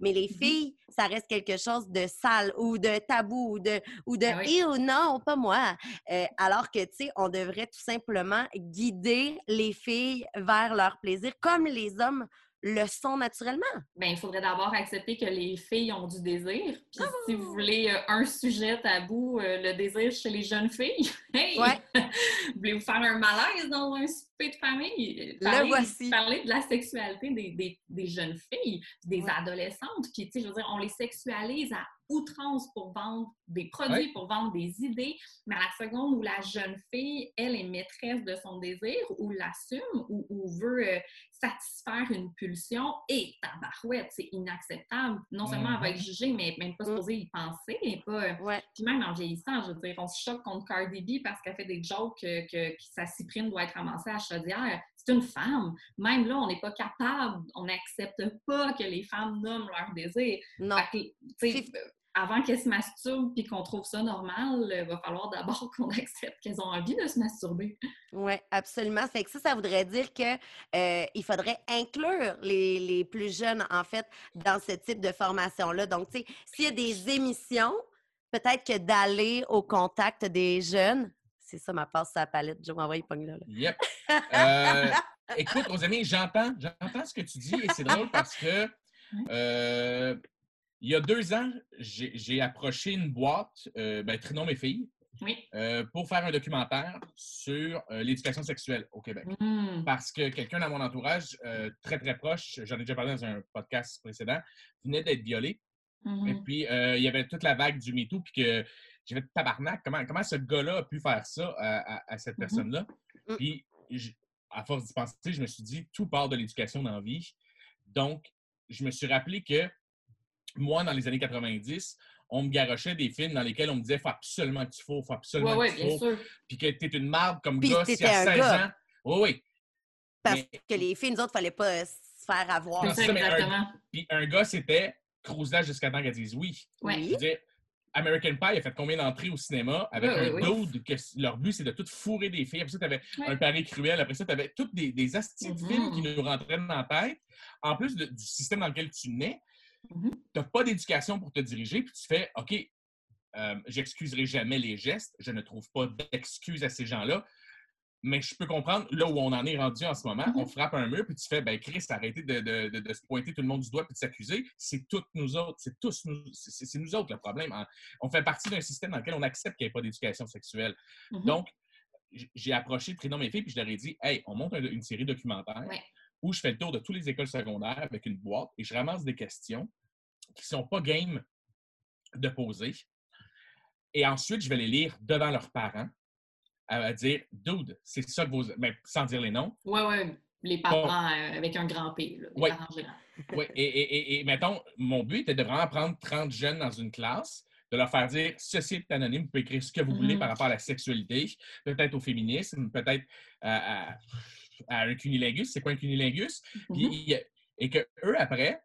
Mais les Mhm. filles, ça reste quelque chose de sale ou de tabou ou de, ou de Ah oui. Ou non, pas moi. Euh, alors que, tu sais, on devrait tout simplement guider les filles vers leur plaisir comme les hommes le sont naturellement. Ben, il faudrait d'abord accepter que les filles ont du désir. Puis si Ah! vous voulez euh, un sujet tabou, euh, le désir chez les jeunes filles, hey! Ouais. Voulez-vous faire un malaise dans un souper de famille? Le Parlez, voici. parlez de la sexualité des, des- des jeunes filles, des Ouais. adolescentes. Puis, tu sais, je veux dire, on les sexualise à outrance pour vendre des produits, Ouais. pour vendre des idées. Mais à la seconde où la jeune fille, elle est maîtresse de son désir ou l'assume ou, ou veut euh, satisfaire une pulsion, et tabarouette, c'est inacceptable. Non seulement elle va être jugée, mais même pas supposée y penser. Et pas, euh, Ouais. puis même en vieillissant, je veux dire, on se choque contre Cardi B parce qu'elle fait des jokes que, que, que sa cyprine doit être ramassée à chaudière. C'est une femme. Même là, on n'est pas capable, on n'accepte pas que les femmes nomment leur désir. Non. Que, euh, avant qu'elles se masturbent puis qu'on trouve ça normal, il va falloir d'abord qu'on accepte qu'elles ont envie de se masturber. Oui, absolument. Fait que ça, ça voudrait dire que euh, il faudrait inclure les, les plus jeunes, en fait, dans ce type de formation-là. Donc, tu sais, s'il y a des émissions, peut-être que d'aller au contact des jeunes, c'est ça ma passe la palette, je vais m'envoyer pogne là. là. Yep. Euh, écoute, aux amis, j'entends, j'entends ce que tu dis et c'est drôle parce que euh, il y a deux ans, j'ai approché une boîte, euh, ben, Trinon mes filles, Oui. euh, pour faire un documentaire sur euh, l'éducation sexuelle au Québec. Mm. Parce que quelqu'un dans mon entourage, euh, très très proche, j'en ai déjà parlé dans un podcast précédent, venait d'être violé. Et puis, euh, il y avait toute la vague du MeToo, puis que j'ai fait tabarnak. Comment, comment ce gars-là a pu faire ça à, à- à cette Mhm. personne-là? Mm. Puis, à force d'y penser, je me suis dit, tout part de l'éducation dans la vie. Donc, je me suis rappelé que moi, dans les années 90, on me garochait des films dans lesquels on me disait, faut absolument que tu faut, faut absolument Oui, que oui, tu bien faut. sûr. Puis que tu es une marde comme Puis gars si à un 16 gars. ans. Oui, oui. Parce Mais- que les filles, nous autres, fallait pas euh, se faire avoir. Mais un-. Puis un gars, c'était cruise-là jusqu'à temps qu'elle dise oui. Ouais. Je Oui. veux dire, American Pie a fait combien d'entrées au cinéma avec Oui, un oui, que leur but c'est de tout fourrer des filles. Après ça, tu avais Ouais. un pari cruel. Après ça, tu avais toutes des, des astis de films qui nous rentraient dans la tête. En plus de- du système dans lequel tu nais, Mhm. tu n'as pas d'éducation pour te diriger. Puis tu fais OK, euh, j'excuserai jamais les gestes. Je ne trouve pas d'excuses à ces gens-là. Mais je peux comprendre, là où on en est rendu en ce moment, Mhm. on frappe un mur, puis tu fais, ben Chris, arrêtez de, de- de- de se pointer tout le monde du doigt puis de s'accuser. C'est toutes nous autres, c'est tous nous, c'est nous autres le problème. On fait partie d'un système dans lequel on accepte qu'il n'y ait pas d'éducation sexuelle. Mhm. Donc, j'ai approché Trinon mes filles, puis je leur ai dit, hey, on monte un- une série documentaire Ouais. où je fais le tour de toutes les écoles secondaires avec une boîte et je ramasse des questions qui ne sont pas game de poser. Et ensuite, je vais les lire devant leurs parents à, dire, dude, c'est ça que vos. Mais sans dire les noms. Oui, oui. Les parents euh, avec un grand P, là, les Ouais. parents gérants. Oui, et, et, et, et, mettons, mon but était de vraiment prendre 30 jeunes dans une classe, de leur faire dire ceci est anonyme, vous pouvez écrire ce que vous voulez Mhm. par rapport à la sexualité, peut-être au féminisme, peut-être à, à- à un cunilingus. C'est quoi un cunilingus? Puis, Mhm. il- et que eux, après,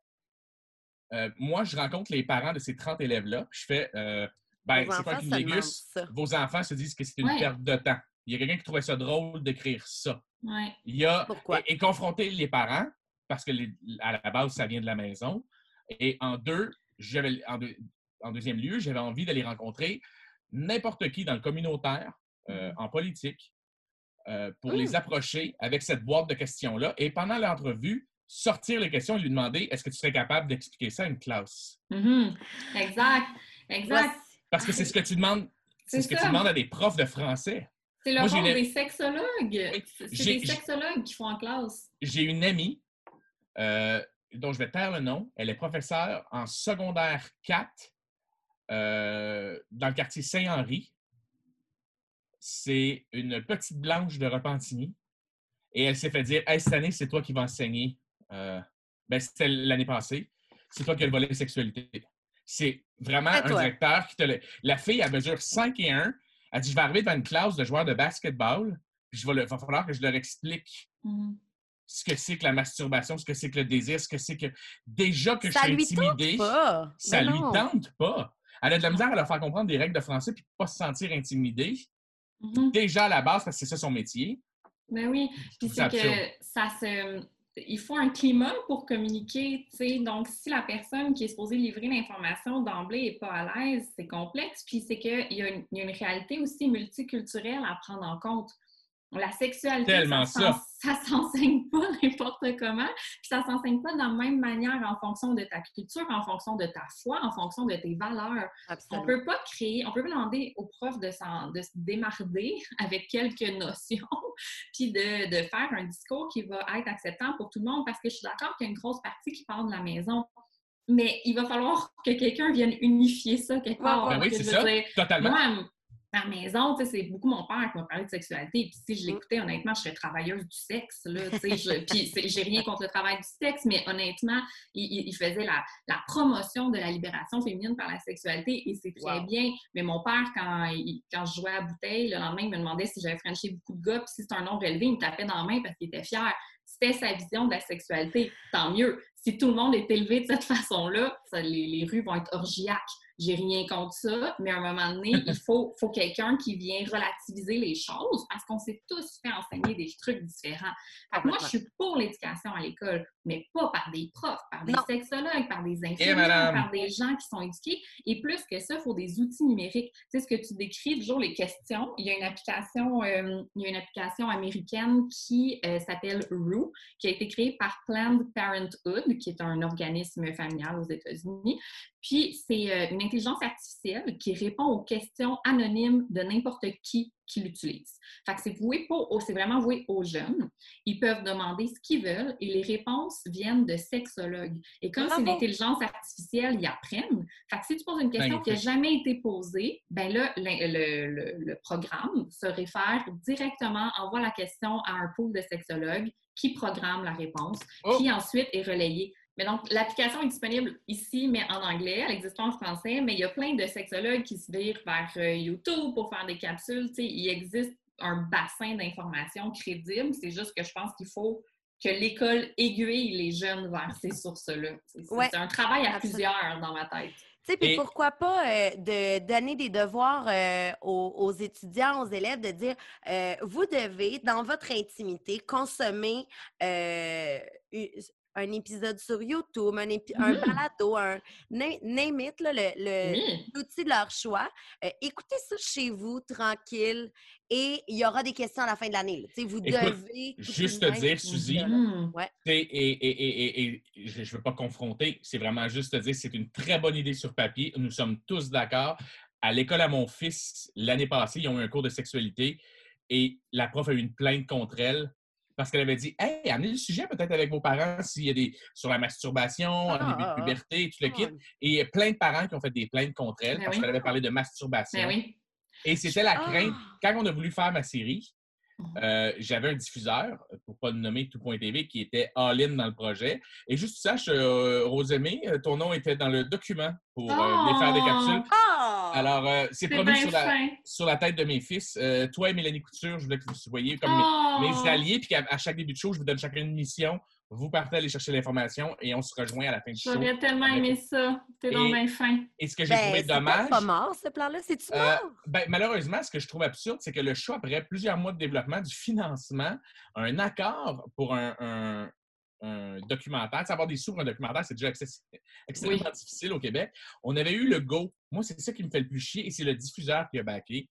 euh, moi, je rencontre les parents de ces 30 élèves-là, je fais euh, ben, Vos c'est quoi un enfants se demandent cunilingus? ça. Vos enfants se disent que c'est une Ouais. perte de temps. Il y a quelqu'un qui trouvait ça drôle d'écrire ça. Ouais. Il y a Pourquoi? Et, et confronter les parents, parce que les- à la base, ça vient de la maison. Et en deux, j'avais en, deux- en deuxième lieu, j'avais envie d'aller rencontrer n'importe qui dans le communautaire, euh, en politique, euh, pour les approcher avec cette boîte de questions-là. Et pendant l'entrevue, sortir les questions et lui demander est-ce que tu serais capable d'expliquer ça à une classe? Mhm. Exact. Exact. Parce que c'est ce que tu demandes. C'est ce que tu demandes à des profs de français. C'est le Moi, rôle une- des sexologues. C'est des sexologues qui font en classe. j'ai une amie euh, dont je vais taire le nom. Elle est professeure en secondaire 4 euh, dans le quartier Saint-Henri. C'est une petite blanche de Repentigny. Et elle s'est fait dire Hey, cette année, c'est toi qui vas enseigner euh, Ben, c'était l'année passée. C'est toi qui as le volet sexualité. C'est vraiment un directeur qui te le... La fille, elle mesure 5 et 1. Elle dit Je vais arriver devant une classe de joueurs de basketball, puis je vais le... va falloir que je leur explique Mhm. ce que c'est que la masturbation, ce que c'est que le désir, ce que c'est que. Déjà que Ça je suis lui intimidée, tente pas. ça lui tente pas. Elle a de la misère à leur faire comprendre des règles de français puis pas se sentir intimidée. Mhm. Déjà à la base, parce que c'est ça son métier. Ben oui, puis c'est que ça se... Il faut un climat pour communiquer. Donc, si la personne qui est supposée livrer l'information d'emblée n'est pas à l'aise, c'est complexe. Puis c'est qu'il y a une réalité aussi multiculturelle à prendre en compte. La sexualité, Tellement ça s'en- ça s'enseigne pas n'importe comment, puis ça s'enseigne pas de la même manière en fonction de ta culture, en fonction de ta foi, en fonction de tes valeurs. On peut pas créer, on peut pas demander aux profs de, s'en- de se démarder avec quelques notions, puis de, de faire un discours qui va être acceptable pour tout le monde, parce que je suis d'accord qu'il y a une grosse partie qui part de la maison. Mais il va falloir que quelqu'un vienne unifier ça quelque part. Ben oui, c'est ça. dire, Totalement. moi, maison, c'est beaucoup mon père qui m'a parlé de sexualité. Puis si je l'écoutais, honnêtement, je serais travailleuse du sexe. Là, je- puis j'ai rien contre le travail du sexe, mais honnêtement, il, faisait la, la promotion de la libération féminine par la sexualité et c'est très Wow. bien. Mais mon père, quand, il- quand je jouais à la bouteille, le lendemain, il me demandait si j'avais frenché beaucoup de gars. Puis si c'était un nom relevé, il me tapait dans la main parce qu'il était fier. C'était sa vision de la sexualité. Tant mieux. Si tout le monde est élevé de cette façon-là, ça- les, les rues vont être orgiaques. J'ai rien contre ça, mais à un moment donné, il faut, faut quelqu'un qui vient relativiser les choses parce qu'on s'est tous fait enseigner des trucs différents. Fait que moi, je suis pour l'éducation à l'école, mais pas par des profs, par des Non. sexologues, par des infirmières, madame. par des gens qui sont éduqués. Et plus que ça, il faut des outils numériques. Tu sais, ce que tu décris, toujours les questions, il y a une application, euh, il y a une application américaine qui euh, s'appelle Roo, qui a été créée par Planned Parenthood, qui est un organisme familial aux États-Unis. Puis, c'est euh, une intelligence artificielle qui répond aux questions anonymes de n'importe qui qui l'utilise. Fait que c'est voué pour, c'est vraiment voué aux jeunes. Ils peuvent demander ce qu'ils veulent et les réponses viennent de sexologues. Et comme c'est une intelligence artificielle, ils apprennent. Fait que si tu poses une question qui n'a jamais été posée, ben là, l'in- le, le- le programme se réfère directement, envoie la question à un pool de sexologues qui programme la réponse, Oh! qui ensuite est relayée. Mais donc, l'application est disponible ici, mais en anglais. Elle existe pas en français, mais il y a plein de sexologues qui se virent vers euh, YouTube pour faire des capsules. Tu sais, il existe un bassin d'informations crédibles. C'est juste que je pense qu'il faut que l'école aiguille les jeunes vers ces sources-là. C'est Ouais. un travail à Absolument. plusieurs dans ma tête. Tu sais, puis Et- pourquoi pas euh, de donner des devoirs euh, aux, aux étudiants, aux élèves, de dire euh, vous devez, dans votre intimité, consommer euh, un épisode sur YouTube, un, épi- un Mhm. balado, un na- name it, là, le- le- Oui. l'outil de leur choix. Euh, écoutez ça chez vous, tranquille, et il y aura des questions à la fin de l'année. vous Écoute, devez. juste te dire, Suzy. Mm. Et, et, et, et, et je ne veux pas confronter, c'est vraiment juste te dire c'est une très bonne idée sur papier. Nous sommes tous d'accord. À l'école à mon fils, l'année passée, ils ont eu un cours de sexualité et la prof a eu une plainte contre elle parce qu'elle avait dit Hey, amenez le sujet peut-être avec vos parents s'il y a des sur la masturbation, en Ah, début de ah, ah. puberté, tu le quittes. Oh, Et il y a plein de parents qui ont fait des plaintes contre elle Ben parce oui. qu'elle avait parlé de masturbation. Ben oui. Et c'était la crainte. Ah! Quand on a voulu faire ma série, Mhm. euh, j'avais un diffuseur, pour ne pas le nommer Tout.tv, qui était all-in dans le projet. Et juste tu saches, euh, Rosemée, euh, ton nom était dans le document pour euh, les faire des capsules. Ah! Alors, euh, c'est promis sur la, sur la tête de mes fils. Euh, toi et Mélanie Couture, je voulais que vous soyez comme mes- Oh! mes, alliés, puis qu'à à chaque début de show, je vous donne chacun une mission. Vous partez aller chercher l'information et on se rejoint à la fin du show. J'aurais tellement aimé ça. T'es donc bien fin. Et ce que j'ai Ben, trouvé c'est pas- dommage. pas mort, ce plan-là. C'est-tu Euh, mort? ben, malheureusement, ce que je trouve absurde, c'est que le choix, après plusieurs mois de développement du financement, un accord pour un, un- un documentaire, tu sais, avoir des sous pour un documentaire, c'est déjà extrêmement difficile au Québec. On avait eu le go. Moi, c'est ça qui me fait le plus chier et c'est le diffuseur qui a backé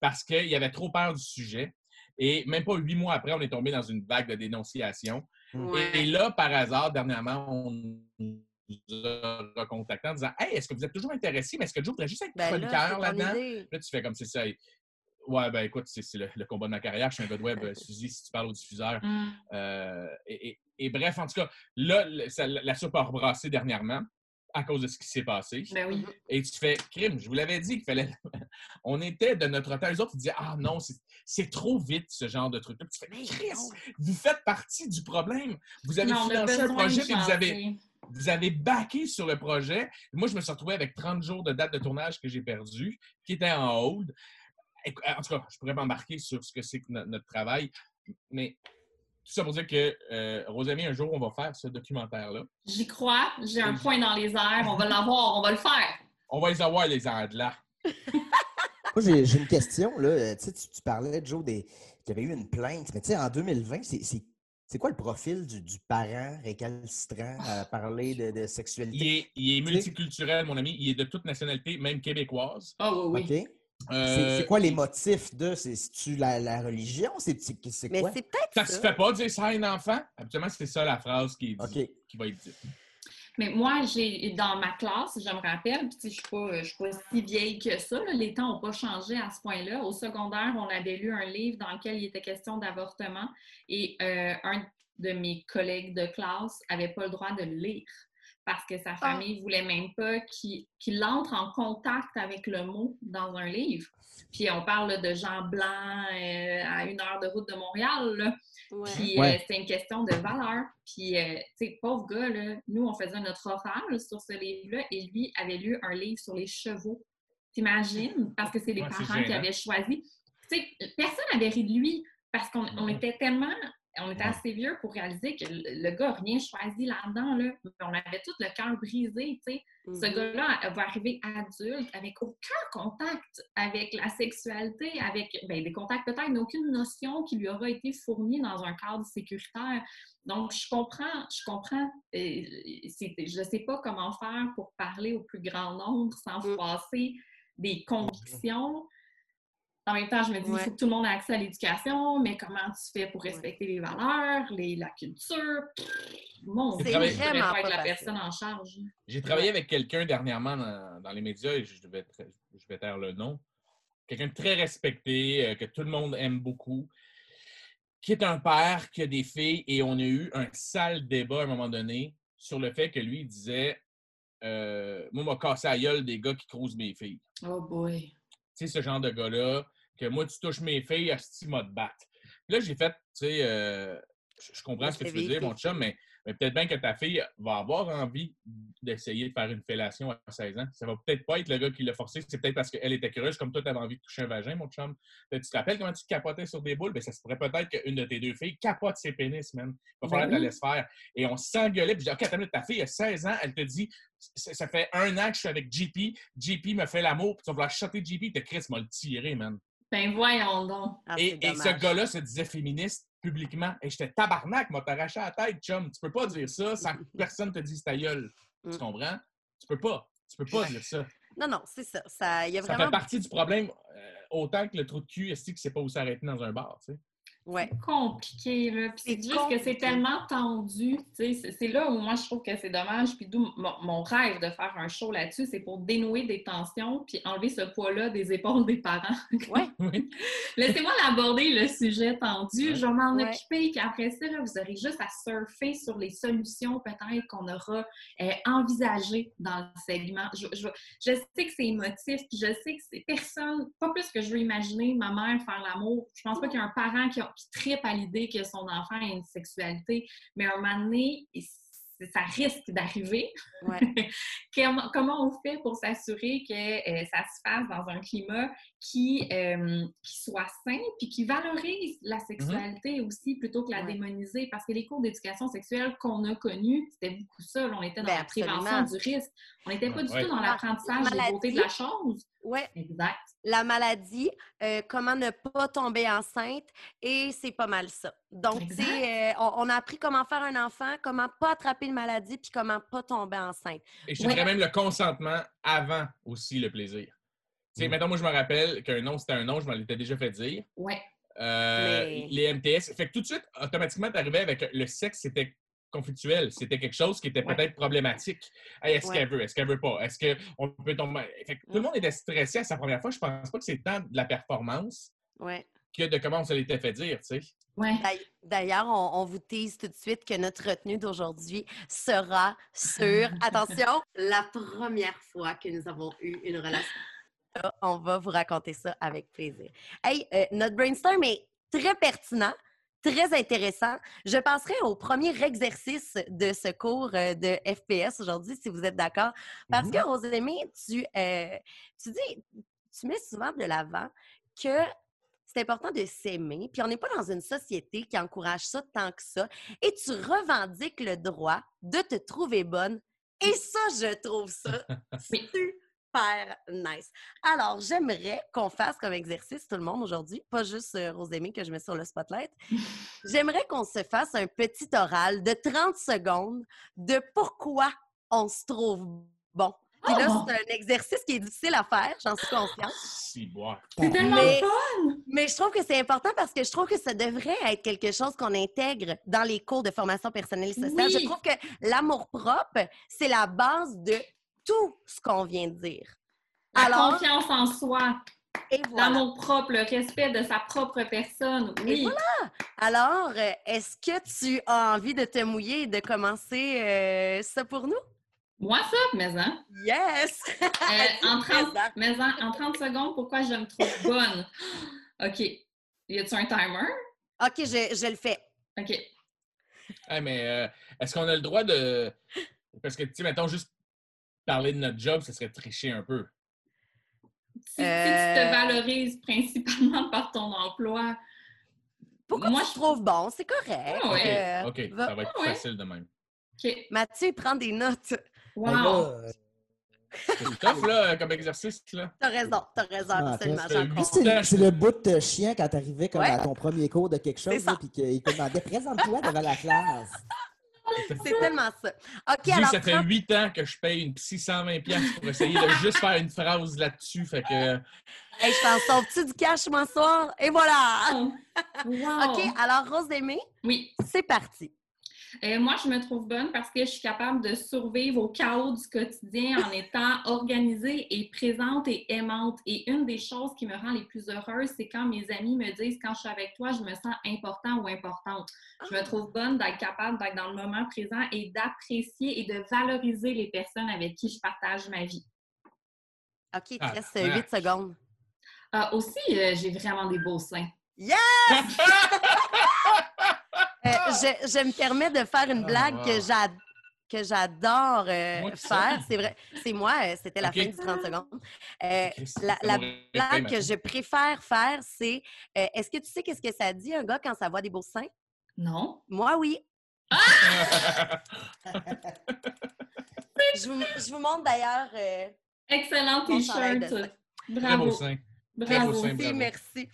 parce qu'il avait trop peur du sujet. Et même pas huit mois après, on est tombé dans une vague de dénonciation. Ouais. Et là, par hasard, dernièrement, on nous a recontactés en disant Hey, est-ce que vous êtes toujours intéressé, mais est-ce que Joe voudrait juste être Ben là, chroniqueur là-dedans? idée. Là, tu fais comme c'est ça. Ouais, ben écoute, c'est le, le combat de ma carrière. Je suis un gars de web, euh, Suzy, si tu parles au diffuseur. Mm. Euh, et, et- et bref, en tout cas, là, le- ça- la soupe a rebrassé dernièrement. à cause de ce qui s'est passé. Ben oui. Et tu fais, crime, je vous l'avais dit qu'il fallait. On était de notre temps. Les autres, ils disaient, ah non, c'est- trop vite, ce genre de truc-là. Tu Mais fais, Chris, vous faites partie du problème. Vous avez financé un projet et vous avez, vous avez backé sur le projet. Moi, je me suis retrouvé avec 30 jours de date de tournage que j'ai perdu, qui était en hold. Écou- En tout cas, je pourrais m'embarquer sur ce que c'est que no- notre travail, mais tout ça pour dire que, euh, Rosamie, un jour, on va faire ce documentaire-là. J'y crois, j'ai un point dans les airs, on va l'avoir, on va le faire. On va les avoir, les là. Moi, j'ai j'ai une question. Là. Euh, Tu, sais, tu, tu parlais, Joe, des... qu'il y avait eu une plainte. Mais tu sais, en 2020, c'est- c'est c'est quoi le profil du, du parent récalcitrant à parler de, de sexualité? Il est, il multiculturel, mon ami. Il est de toute nationalité, même québécoise. Oh oui, oui. OK. Euh, C'est quoi les motifs de? C'est-tu la, la religion? C'est c'est Mais quoi? c'est peut-être Ça ça. se fait pas dire ça à un enfant. Habituellement, c'est ça la phrase qui, dit- va être dite. Mais moi, j'ai dans ma classe, je me rappelle, puis je suis pas, pas si vieille que ça, là, les temps n'ont pas changé à ce point-là. Au secondaire, on avait lu un livre dans lequel il était question d'avortement et euh, un de mes collègues de classe avait pas le droit de le lire parce que sa famille voulait même pas qu'il entre en contact avec le mot dans un livre. Puis on parle de gens blancs euh, à une heure de route de Montréal, là. Ouais. Puis Ouais. euh, c'était une question de valeur. Puis, euh, tu sais, pauvre gars, là, nous, on faisait notre oral sur ce livre-là et lui avait lu un livre sur les chevaux. T'imagines? Parce que c'est les Ouais, c'est parents qui avaient choisi. Tu sais, personne n'avait ri de lui parce qu'on on était tellement... On était assez vieux pour réaliser que le, gars n'a rien choisi là-dedans. Là. On avait tout le cœur brisé, tu sais. Ce Mhm. gars-là va arriver adulte avec aucun contact avec la sexualité, avec ben, des contacts peut-être, mais aucune notion qui lui aura été fournie dans un cadre sécuritaire. Donc, je comprends, je comprends. euh, je ne sais pas comment faire pour parler au plus grand nombre sans Mm. froisser des convictions. En même temps, je me dis, il Ouais. faut que tout le monde ait accès à l'éducation, mais comment tu fais pour respecter les valeurs, les, la culture? Mon C'est Dieu, je pas être la facile. personne en charge. J'ai travaillé avec quelqu'un dernièrement dans, dans les médias et je vais, je vais taire le nom. Quelqu'un de très respecté, euh, que tout le monde aime beaucoup, qui est un père, qui a des filles et on a eu un sale débat à un moment donné sur le fait que lui il disait euh, Moi, m'a cassé la gueule des gars qui crousent mes filles. Oh boy. Ce genre de gars-là, que moi, tu touches mes filles, asti, m'a te battre. Puis là, j'ai fait, tu sais, euh, je comprends ce que tu veux dire, mon chum, mais, mais peut-être bien que ta fille va avoir envie d'essayer de faire une fellation à 16 ans. Ça va peut-être pas être le gars qui l'a forcé, c'est peut-être parce qu'elle était curieuse, comme toi, tu avais envie de toucher un vagin, mon chum. Tu te rappelles comment tu capotais sur des boules? Ben, ça se pourrait peut-être qu'une de tes deux filles capote ses pénis, man. Il va Ben falloir que tu la oui. laisses faire. Et on s'engueulait, puis je dis, OK, attends, ta fille a 16 ans, elle te dit, ça fait un an que je suis avec JP, JP me fait l'amour, puis tu vas vouloir shotter JP, t'es Chris m'a le tiré, man. Ben voyons donc. Ah, Et, et ce gars-là se disait féministe publiquement. Et j'étais tabarnak, m'a t'arraché la tête, chum. Tu peux pas dire ça sans que personne te dise ta gueule. Tu Mm. comprends? Tu peux pas. Tu peux pas dire ça. Non, non, c'est ça. Ça, y a Ça vraiment. fait partie du problème euh, autant que le trou de cul, est-ce que c'est pas où s'arrêter dans un bar, tu sais? Ouais. compliqué, là. Puis c'est C'est juste que c'est tellement tendu. tu sais, C'est c'est là où moi, je trouve que c'est dommage. Puis d'où mon, mon rêve de faire un show là-dessus, c'est pour dénouer des tensions puis enlever ce poids-là des épaules des parents. Ouais. Oui. Laissez-moi l'aborder, le sujet tendu. Ouais. Je vais m'en Ouais. occuper. Puis après ça, là, vous aurez juste à surfer sur les solutions peut-être qu'on aura euh, envisagées dans le segment. Je, je- je sais que c'est émotif, puis je sais que c'est personne, pas plus que je veux imaginer ma mère faire l'amour. Je pense pas qu'il y a un parent qui, a- qui tripe à l'idée que son enfant ait une sexualité, mais à un moment donné, ça risque d'arriver. Ouais. comment, comment on fait pour s'assurer que euh, ça se fasse dans un climat qui, euh, qui soit sain puis qui valorise la sexualité aussi plutôt que la Ouais. démoniser? Parce que les cours d'éducation sexuelle qu'on a connus, c'était beaucoup ça. on était dans Ben, la prévention du risque. On n'était pas du Ouais. tout dans l'apprentissage des beautés de la chose. Ouais. Exact. La maladie, euh, comment ne pas tomber enceinte, et c'est pas mal ça. Donc, tu Exact. sais, euh, on, on a appris comment faire un enfant, comment pas attraper une maladie, puis comment pas tomber enceinte. Et je Ouais. dirais même le consentement avant aussi le plaisir. Tu sais, Mm. mettons, moi, je me rappelle qu'un nom, c'était un nom, je me l'étais déjà fait dire. Ouais. Euh, Mais- Les MTS. Fait que tout de suite, automatiquement, tu arrivais avec le sexe, c'était conflictuel. C'était quelque chose qui était Ouais. peut-être problématique. Hey, est-ce Ouais. qu'elle veut? Est-ce qu'elle veut pas? Est-ce qu'on peut tomber? Fait que tout le Mm. monde était stressé à sa première fois. Je pense pas que c'est tant de la performance Ouais. que de comment on se l'était fait dire, tu sais. Ouais. D'ail- D'ailleurs, on, on vous tease tout de suite que notre retenue d'aujourd'hui sera sur, attention, la première fois que nous avons eu une relation. On va vous raconter ça avec plaisir. Hey, euh, notre brainstorm est très pertinent, très intéressant. Je passerai au premier exercice de ce cours euh, de FPS aujourd'hui, si vous êtes d'accord. Parce que, Rosémie, tu, euh, tu dis, tu mets souvent de l'avant que c'est important de s'aimer, puis on n'est pas dans une société qui encourage ça tant que ça, et tu revendiques le droit de te trouver bonne, et ça, je trouve ça Oui. Super nice. Alors, j'aimerais qu'on fasse comme exercice, tout le monde, aujourd'hui, pas juste euh, Rosémie que je mets sur le spotlight, j'aimerais qu'on se fasse un petit oral de 30 secondes de pourquoi on se trouve bon. Puis là, Oh! c'est un exercice qui est difficile à faire, j'en suis consciente. C'est tellement Mais- fun! Mais je trouve que c'est important parce que je trouve que ça devrait être quelque chose qu'on intègre dans les cours de formation personnelle et sociale. Oui. Je trouve que l'amour-propre, c'est la base de tout ce qu'on vient de dire. La Alors, confiance en soi, et voilà. l'amour propre, le respect de sa propre personne. Et Oui. Alors, euh, est-ce que tu as envie de te mouiller et de commencer euh, ça pour nous? Moi, ça, mais hein. Yes! Euh, en, 30, Présent. mais en, en 30 secondes, pourquoi je me trouve bonne? OK. Y a-tu un timer? OK, je, je le fais. OK. Hey, mais euh, est-ce qu'on a le droit de. Parce que, tu sais, mettons, juste parler de notre job, ce serait tricher un peu. Si, si Euh. tu te valorises principalement par ton emploi, Pourquoi Moi, tu je- trouves bon? C'est correct. Ah ouais. Euh, OK, va- ça va être ouais. facile de même. OK. Mathieu, il prend des notes. Wow! Euh, C'est tough, là, comme exercice, là. T'as raison, t'as raison, Ah, absolument. c'est c'est le bout de chien quand t'arrivais comme Ouais. à ton premier cours de quelque chose, là, puis qu'il te demandait présente-toi devant la classe. C'est tellement ça. OK, Dis, alors, ça fait 30 8 ans que je paye une psy 120$ piastres pour essayer de juste faire une phrase là-dessus. Fait que. hey, je t'en sauve-tu du cash, ce soir? Et voilà! Wow! OK, alors, Rosémie, Oui. c'est parti. Euh, moi, je me trouve bonne parce que je suis capable de survivre au chaos du quotidien en étant organisée et présente et aimante. Et une des choses qui me rend les plus heureuses, c'est quand mes amis me disent quand je suis avec toi, je me sens important ou importante. Je me trouve bonne d'être capable d'être dans le moment présent et d'apprécier et de valoriser les personnes avec qui je partage ma vie. OK, il te Ah, reste ah. 8 secondes. Euh, aussi, euh, j'ai vraiment des beaux seins. Euh, je, je me permets de faire une Ah, blague wow. que que j'adore euh, faire. C'est vrai, c'est moi, euh, c'était la fin du 30 secondes. Euh, la blague que je préfère faire, c'est euh, est-ce que tu sais qu'est-ce que ça dit un gars quand ça voit des beaux seins? Non? Moi, oui. Je vous, je vous montre d'ailleurs. euh, Excellent t-shirt. Bravo. Bravo. sein. merci, bravo. merci.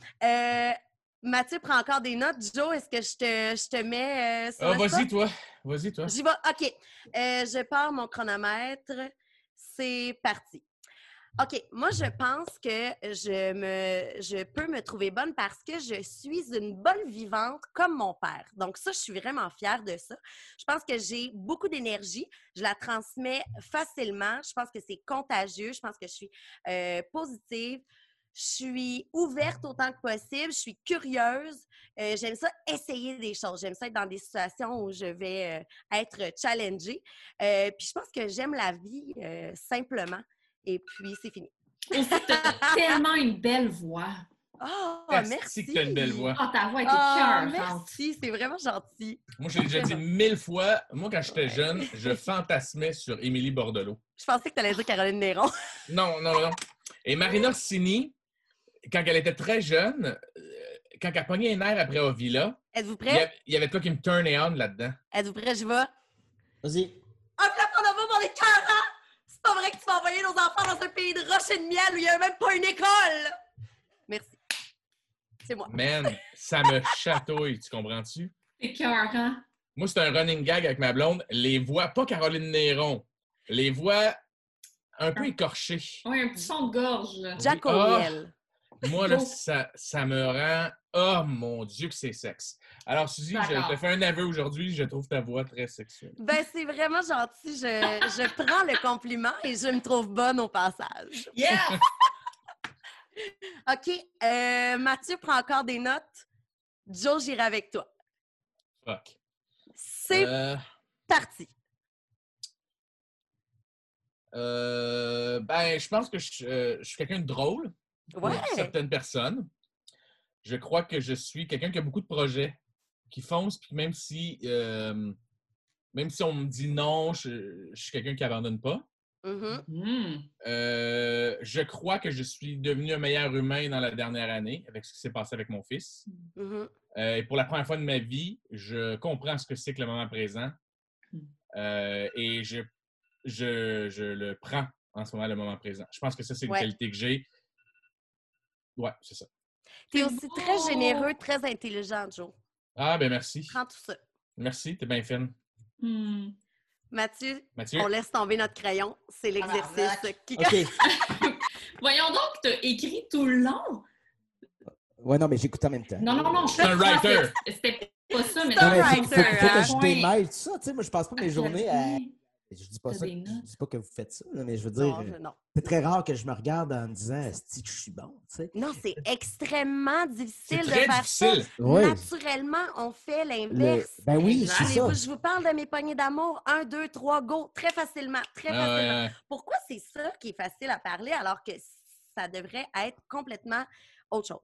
Mathieu prend encore des notes. Joe, est-ce que je te, je te mets euh, sur Ah, vas-y, toi. Vas-y, toi. J'y vais. OK. Euh, je pars mon chronomètre. C'est parti. OK. Moi, je pense que je, me, je peux me trouver bonne parce que je suis une bonne vivante comme mon père. Donc, ça, je suis vraiment fière de ça. Je pense que j'ai beaucoup d'énergie. Je la transmets facilement. Je pense que c'est contagieux. Je pense que je suis euh, positive. Je suis ouverte autant que possible. Je suis curieuse. Euh, j'aime ça essayer des choses. J'aime ça être dans des situations où je vais euh, être challengée. Euh, puis je pense que j'aime la vie euh, simplement. Et puis, c'est fini. Aussi, t'as tellement une belle voix. Oh, merci. que t'as une belle voix. Ah, ta voix était Ah, merci, c'est vraiment gentil. Moi, j'ai déjà dit mille fois, moi, quand j'étais jeune, je fantasmais sur Émilie Bordelot. Je pensais que tu allais dire Caroline Néron. Non, non, non. Et Marina Orsini, quand elle était très jeune, euh, quand elle pognait les nerfs après Ovila, Êtes-vous il y, prêts? avait, il y avait toi qui me turnait on là-dedans. Êtes-vous prêts? Je vais. Vas-y. Un plafond de pour les 40! C'est pas vrai que tu vas envoyer nos enfants dans un pays de roche et de miel où il n'y a même pas une école! Merci. C'est moi. Man, ça me chatouille, tu comprends-tu? C'est cœur, hein? Moi, c'est un running gag avec ma blonde. Les voix, pas Caroline Néron, les voix un peu écorchées. Oui, un petit son de gorge, là. Jack Oui. Ah! O'Neill. Moi, là, Oh. ça, ça me rend. Oh mon Dieu, que c'est sexe. Alors, Suzy, je te fais un aveu aujourd'hui. Je trouve ta voix très sexuelle. Ben, c'est vraiment gentil. Je, je prends le compliment et je me trouve bonne au passage. Yeah! OK. euh, Mathieu prend encore des notes. Joe, j'irai avec toi. Fuck. C'est Euh, parti. euh, ben, je pense que je, je suis quelqu'un de drôle pour Ouais. certaines personnes. Je crois que je suis quelqu'un qui a beaucoup de projets, qui fonce, puis même si, euh, même si on me dit non, je, je suis quelqu'un qui abandonne pas. Mhm. Hmm. Euh, je crois que je suis devenu un meilleur humain dans la dernière année avec ce qui s'est passé avec mon fils. Mhm. Euh, et pour la première fois de ma vie, je comprends ce que c'est que le moment présent. Mm. Euh, et je, je, je le prends en ce moment, le moment présent. Je pense que ça, c'est une Ouais. qualité que j'ai. Ouais, c'est ça. T'es aussi très généreux, très intelligent, Joe. Ah, ben merci. Prends tout ça. Merci, t'es bien fine. Hmm. Mathieu, Mathieu? on laisse tomber notre crayon. C'est l'exercice qui... OK. Voyons donc, t'as écrit tout le long? Ouais, non, mais j'écoute en même temps. Non, non, non, je C'est un writer. C'était pas ça, mais C'est un non, faut, writer, faut- faut hein. que je démêle tout ça. Tu sais, moi, je passe pas mes journées à. Je dis pas ça. Je dis pas que vous faites ça, mais je veux dire, c'est très rare que je me regarde en me disant que je suis bon, tu sais. Non, c'est extrêmement difficile de faire difficile. ça. Oui. Naturellement, on fait Le- l'inverse. Ben oui, c'est Je ça. vous- Je vous parle de mes poignées d'amour. Un, deux, trois, go. Très facilement. Très Ah, facilement. ouais, ouais. Pourquoi c'est ça qui est facile à parler alors que ça devrait être complètement autre chose?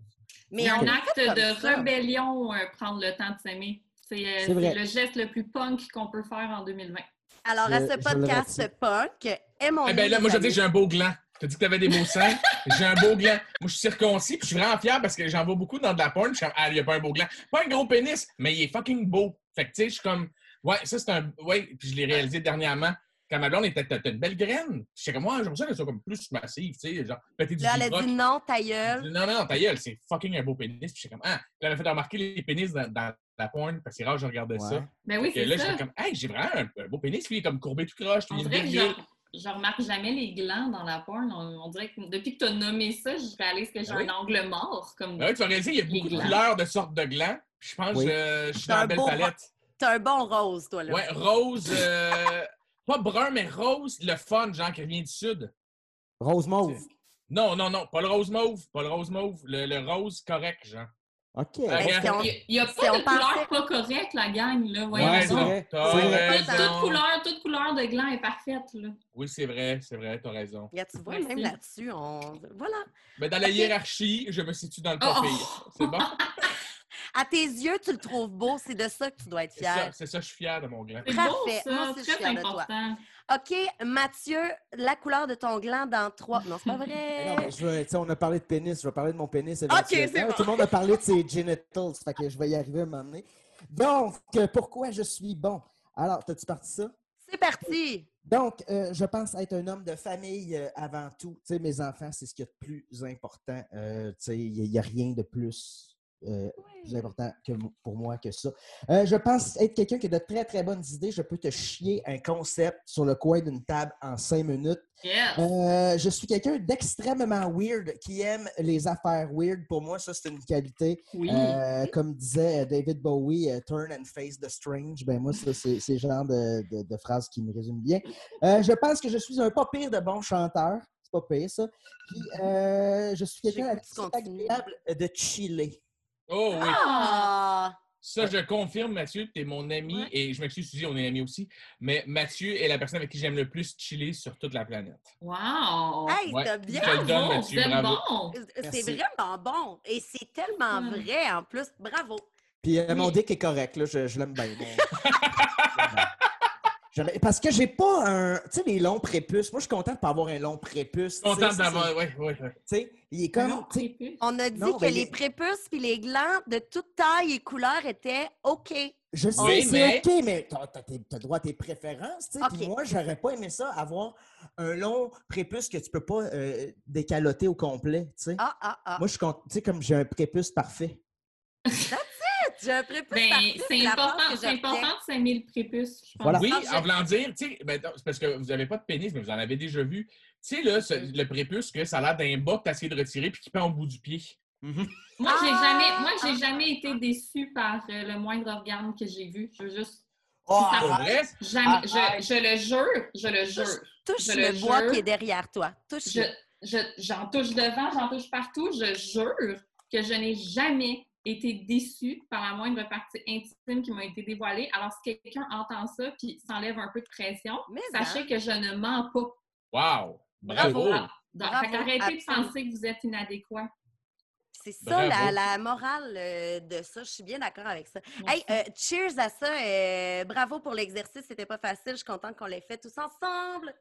Mais un le acte de ça. rébellion, euh, prendre le temps de s'aimer. C'est euh, c'est le geste le plus punk qu'on peut faire en 2020. Alors, à ce podcast punk, aimons Eh ben là, moi, je veux dire, j'ai un beau gland. Tu as dit que tu avais des beaux seins. J'ai un beau gland. Moi, je suis circoncis, puis je suis vraiment fier parce que j'en vois beaucoup dans de la porn. Je suis comme, ah, il n'y a pas un beau gland. Pas un gros pénis, mais il est fucking beau. Fait que, tu sais, je suis comme, ouais, ça, c'est un. Ouais, puis je l'ai réalisé dernièrement. Quand ma blonde était, t'as une belle graine. J'étais comme, moi, j'aimerais ça qu'elle soit comme plus massive, tu sais, genre, péter du Là, elle a dit non, ta gueule. Non, non, non, ta gueule, c'est fucking un beau pénis. Puis j'étais comme, ah, elle m'a fait remarquer les pénis dans, dans la porn, parce que c'est rare que je regardais ça. Ben oui, Et c'est là, ça. j'étais comme, hey, j'ai vraiment un, un beau pénis, puis il est comme courbé tout croche, puis il est virgule. je, je remarque jamais les glands dans la porn. On, on dirait que depuis que tu as nommé ça, je réalise que j'ai oui? un angle mort. Comme... Ben oui, tu vas réaliser, il y a beaucoup de couleurs de sortes de glands. Puis je pense Oui. que euh, je suis dans un la belle palette. T'as un bon rose, toi, là. Ouais, rose, euh, pas brun, mais rose, le fun, genre qui vient du sud. Rose mauve. Non, non, non, pas le rose mauve, pas le rose mauve, le, le rose correct, genre. OK. Ben, Il n'y a, pas de couleur pas correcte, la gang. Là. Voyons Ouais, c'est vrai. Toute, raison. toute couleur, toute couleur de gland est parfaite. Là. Oui, c'est vrai, c'est vrai, t'as raison. Tu vois, Merci. même là-dessus, on... Voilà. Mais dans la hiérarchie, je me situe dans le pas Oh! pire. C'est bon? À tes yeux, tu le trouves beau. C'est de ça que tu dois être C'est ça, fier. c'est ça, je suis fier de mon gland. C'est Parfait. beau, Moi ça. aussi, je suis Très fière de toi. important. OK, Mathieu, la couleur de ton gland dans trois... Non, c'est pas Non, vrai. mais je sais, on a parlé de pénis, je vais parler de mon pénis. c'est éventuellement. bon. Tout le monde a parlé de ses genitals, fait que je vais y arriver à un moment donné. Donc, euh, pourquoi je suis bon? Alors, t'as-tu parti ça? C'est parti. Donc, euh, je pense être un homme de famille euh, avant tout. Tu sais, mes enfants, c'est ce qui est le plus important. Euh, tu sais, il n'y a, rien de plus, euh, plus important que, pour moi que ça. Euh, je pense être quelqu'un qui a de très, très bonnes idées. Je peux te chier un concept sur le coin d'une table en cinq minutes. Yes. Euh, je suis quelqu'un d'extrêmement weird qui aime les affaires weird. Pour moi, ça, c'est une qualité. Oui. Comme disait David Bowie, turn and face the strange. Ben moi, ça, c'est le genre de, de, de phrase qui me résume bien. Je pense que je suis un pas pire de bon chanteur. C'est pas pire, ça. Puis, euh, je suis quelqu'un agréable de chiller. Oh oui! Ah! Ça, je confirme, Mathieu, tu es mon ami, Ouais. et je m'excuse, Suzy, on est amis aussi, mais Mathieu est la personne avec qui j'aime le plus chiller sur toute la planète. Wow! Hey, Ouais. t'as bien... Je te le donne, Mathieu, bravo. bon! C'est Merci. vraiment bon. Et c'est tellement vrai, en plus. Bravo. Puis euh, mon Oui. dick est correct, là, je, je l'aime bien. Parce que j'ai pas un. Tu sais, les longs prépuces. Moi, je suis content de pas avoir un long prépuce. tu Content d'avoir. Oui, oui. Tu sais, il est comme. Tu. On a dit Non, que ben, les prépuces puis les glands de toute taille et couleur étaient OK. Je sais, Oui, c'est mais- OK, mais t'as as, droit à tes préférences. tu sais. Moi, j'aurais pas aimé ça, avoir un long prépuce que tu peux pas euh, décaloter au complet. tu sais. Ah, ah, ah. Moi, je suis content. Tu sais, comme j'ai un prépuce parfait. J'ai un prépuce Ben, c'est important, c'est important de s'aimer le prépuce, je pense. Voilà. Oui, Ah, en voulant dire, tu sais, ben, parce que vous n'avez pas de pénis, mais vous en avez déjà vu. Tu sais, là, ce- le prépuce, que ça a l'air d'un bas que tu essayé de retirer puis qui pend au bout du pied. Moi, j'ai Ah! jamais, moi, j'ai jamais été déçue par euh, le moindre organe que j'ai vu. Je veux juste. Oh, Ça vrai? Jamais, je, je le jure, je le jure. Touche Je le, le bois jure. qui est derrière toi. Touche Je, je- j'en touche devant, j'en touche partout. Je jure que je n'ai jamais été déçue par la moindre partie intime qui m'a été dévoilée. Alors, si quelqu'un entend ça puis s'enlève un peu de pression, Mais sachez hein. que je ne mens pas. Wow! Bravo! Bravo. Donc, Bravo, fait qu'arrêtez de penser que vous êtes inadéquat. C'est ça, la, morale euh, de ça. Je suis bien d'accord avec ça. Merci. Hey, euh, cheers à ça. euh, bravo pour l'exercice. C'était pas facile. Je suis contente qu'on l'ait fait tous ensemble.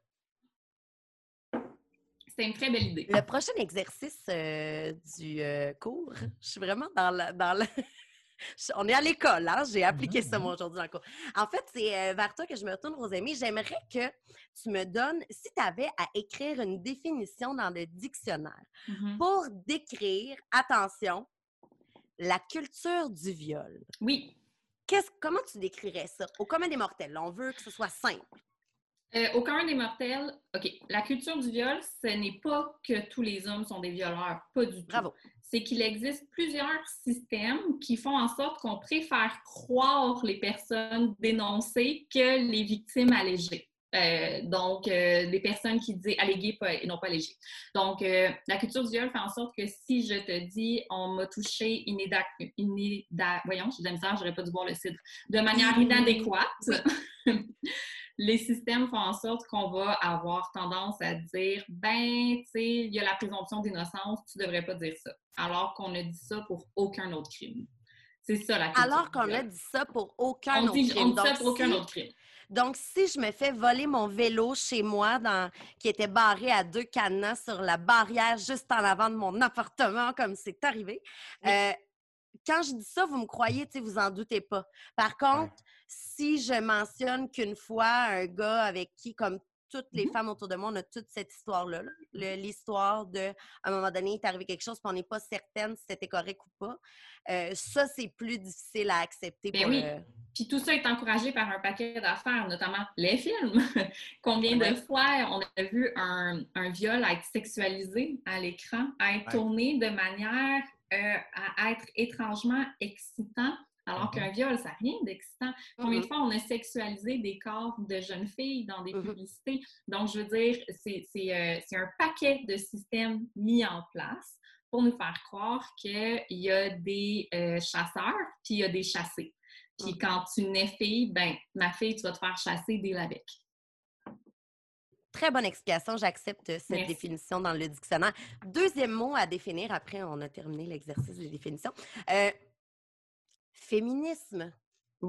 C'était une très belle idée. Le prochain exercice euh, du euh, cours, je suis vraiment dans la. Dans la- On est à l'école, hein? J'ai appliqué ça, moi, aujourd'hui, dans le cours. En fait, c'est euh, vers toi que je me retourne, Rosémie. J'aimerais que tu me donnes, si tu avais à écrire une définition dans le dictionnaire Mhm. pour décrire, attention, la culture du viol. Oui. Qu'est-ce, comment tu décrirais ça? Au commun des mortels, on veut que ce soit simple. Euh, au commun des mortels, OK, la culture du viol, ce n'est pas que tous les hommes sont des violeurs, pas du tout. Bravo. C'est qu'il existe plusieurs systèmes qui font en sorte qu'on préfère croire les personnes dénoncées que les victimes allégées. Euh, donc, euh, des personnes qui disent alléguées pas- et non pas allégées. Donc, euh, la culture du viol fait en sorte que si je te dis on m'a touché inéda- inéda- voyons, j'ai de la misère, j'aurais pas dû boire le cidre, de manière inadéquate, les systèmes font en sorte qu'on va avoir tendance à dire ben, tu sais, il y a la présomption d'innocence, tu devrais pas dire ça. Alors qu'on a dit ça pour aucun autre crime. C'est ça la culture. Alors qu'on a dit ça pour aucun on autre dit, crime. on dit ça Donc, pour aucun si- autre crime. Donc, si je me fais voler mon vélo chez moi, dans, qui était barré à deux cadenas sur la barrière juste en avant de mon appartement, comme c'est arrivé, Oui. euh, quand je dis ça, vous me croyez, vous en doutez pas. Par contre, si je mentionne qu'une fois, un gars avec qui, comme toutes les Mhm. femmes autour de moi, on a toute cette histoire-là, là. Le- l'histoire de, à un moment donné, il est arrivé quelque chose, puis on n'est pas certaine si c'était correct ou pas. Euh, ça, c'est plus difficile à accepter Ben pour oui. le- Puis tout ça est encouragé par un paquet d'affaires, notamment les films. Combien Ouais. de fois on a vu un, un viol être sexualisé à l'écran, à être Ouais. tourné de manière euh, à être étrangement excitant, alors Mhm. qu'un viol, ça n'a rien d'excitant. Combien de Mhm. fois on a sexualisé des corps de jeunes filles dans des Mhm. publicités? Donc, je veux dire, c'est euh, un paquet de systèmes mis en place pour nous faire croire qu'il y a des euh, chasseurs, puis il y a des chassés. Puis quand tu nais fille, ben, ma fille, tu vas te faire chasser dès la bec. Très bonne explication. J'accepte cette Merci. définition dans le dictionnaire. Deuxième mot à définir, après on a terminé l'exercice de définition. Euh, féminisme.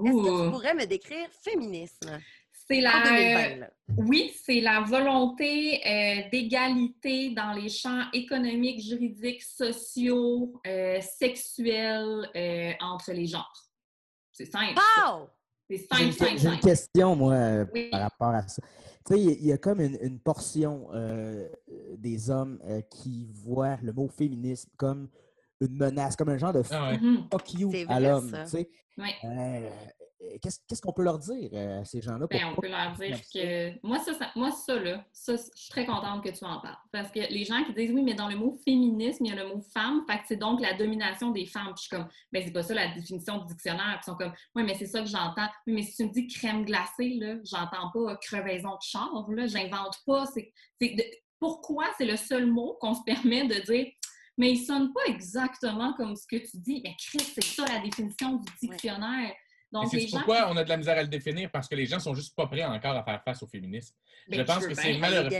Est-ce que tu pourrais me décrire féminisme C'est la, 2020? là? Oui, c'est la volonté euh, d'égalité dans les champs économiques, juridiques, sociaux, euh, sexuels euh, entre les genres. C'est simple. Wow! C'est J'ai simple, une, simple, j'ai une question, moi, Oui. par rapport à ça. Tu sais, il y a- il y, a comme une, une portion euh, des hommes euh, qui voient le mot féminisme comme une menace, comme un genre de Ah ouais. Mhm. fuck you à l'homme. Euh, qu'est-ce, qu'est-ce qu'on peut leur dire euh, à ces gens-là? Ben, on peut leur dire que. Moi, ça, ça- moi, ça, là, ça, je suis très contente que tu en parles. Parce que les gens qui disent oui, mais dans le mot féminisme, il y a le mot femme, fait que c'est donc la domination des femmes. Puis je suis comme, ben, c'est pas ça la définition du dictionnaire. Puis ils sont comme, oui, mais c'est ça que j'entends. Oui, mais si tu me dis crème glacée, là, j'entends pas euh, crevaison de char, là, j'invente pas. C'est, Pourquoi c'est le seul mot qu'on se permet de dire mais il sonne pas exactement comme ce que tu dis. Mais Chris, c'est ça la définition du dictionnaire. Mais Donc, c'est les gens. pourquoi on a de la misère à le définir? Parce que les gens sont juste pas prêts encore à faire face au féminisme. Ben, je pense veux que bien. c'est malheureux.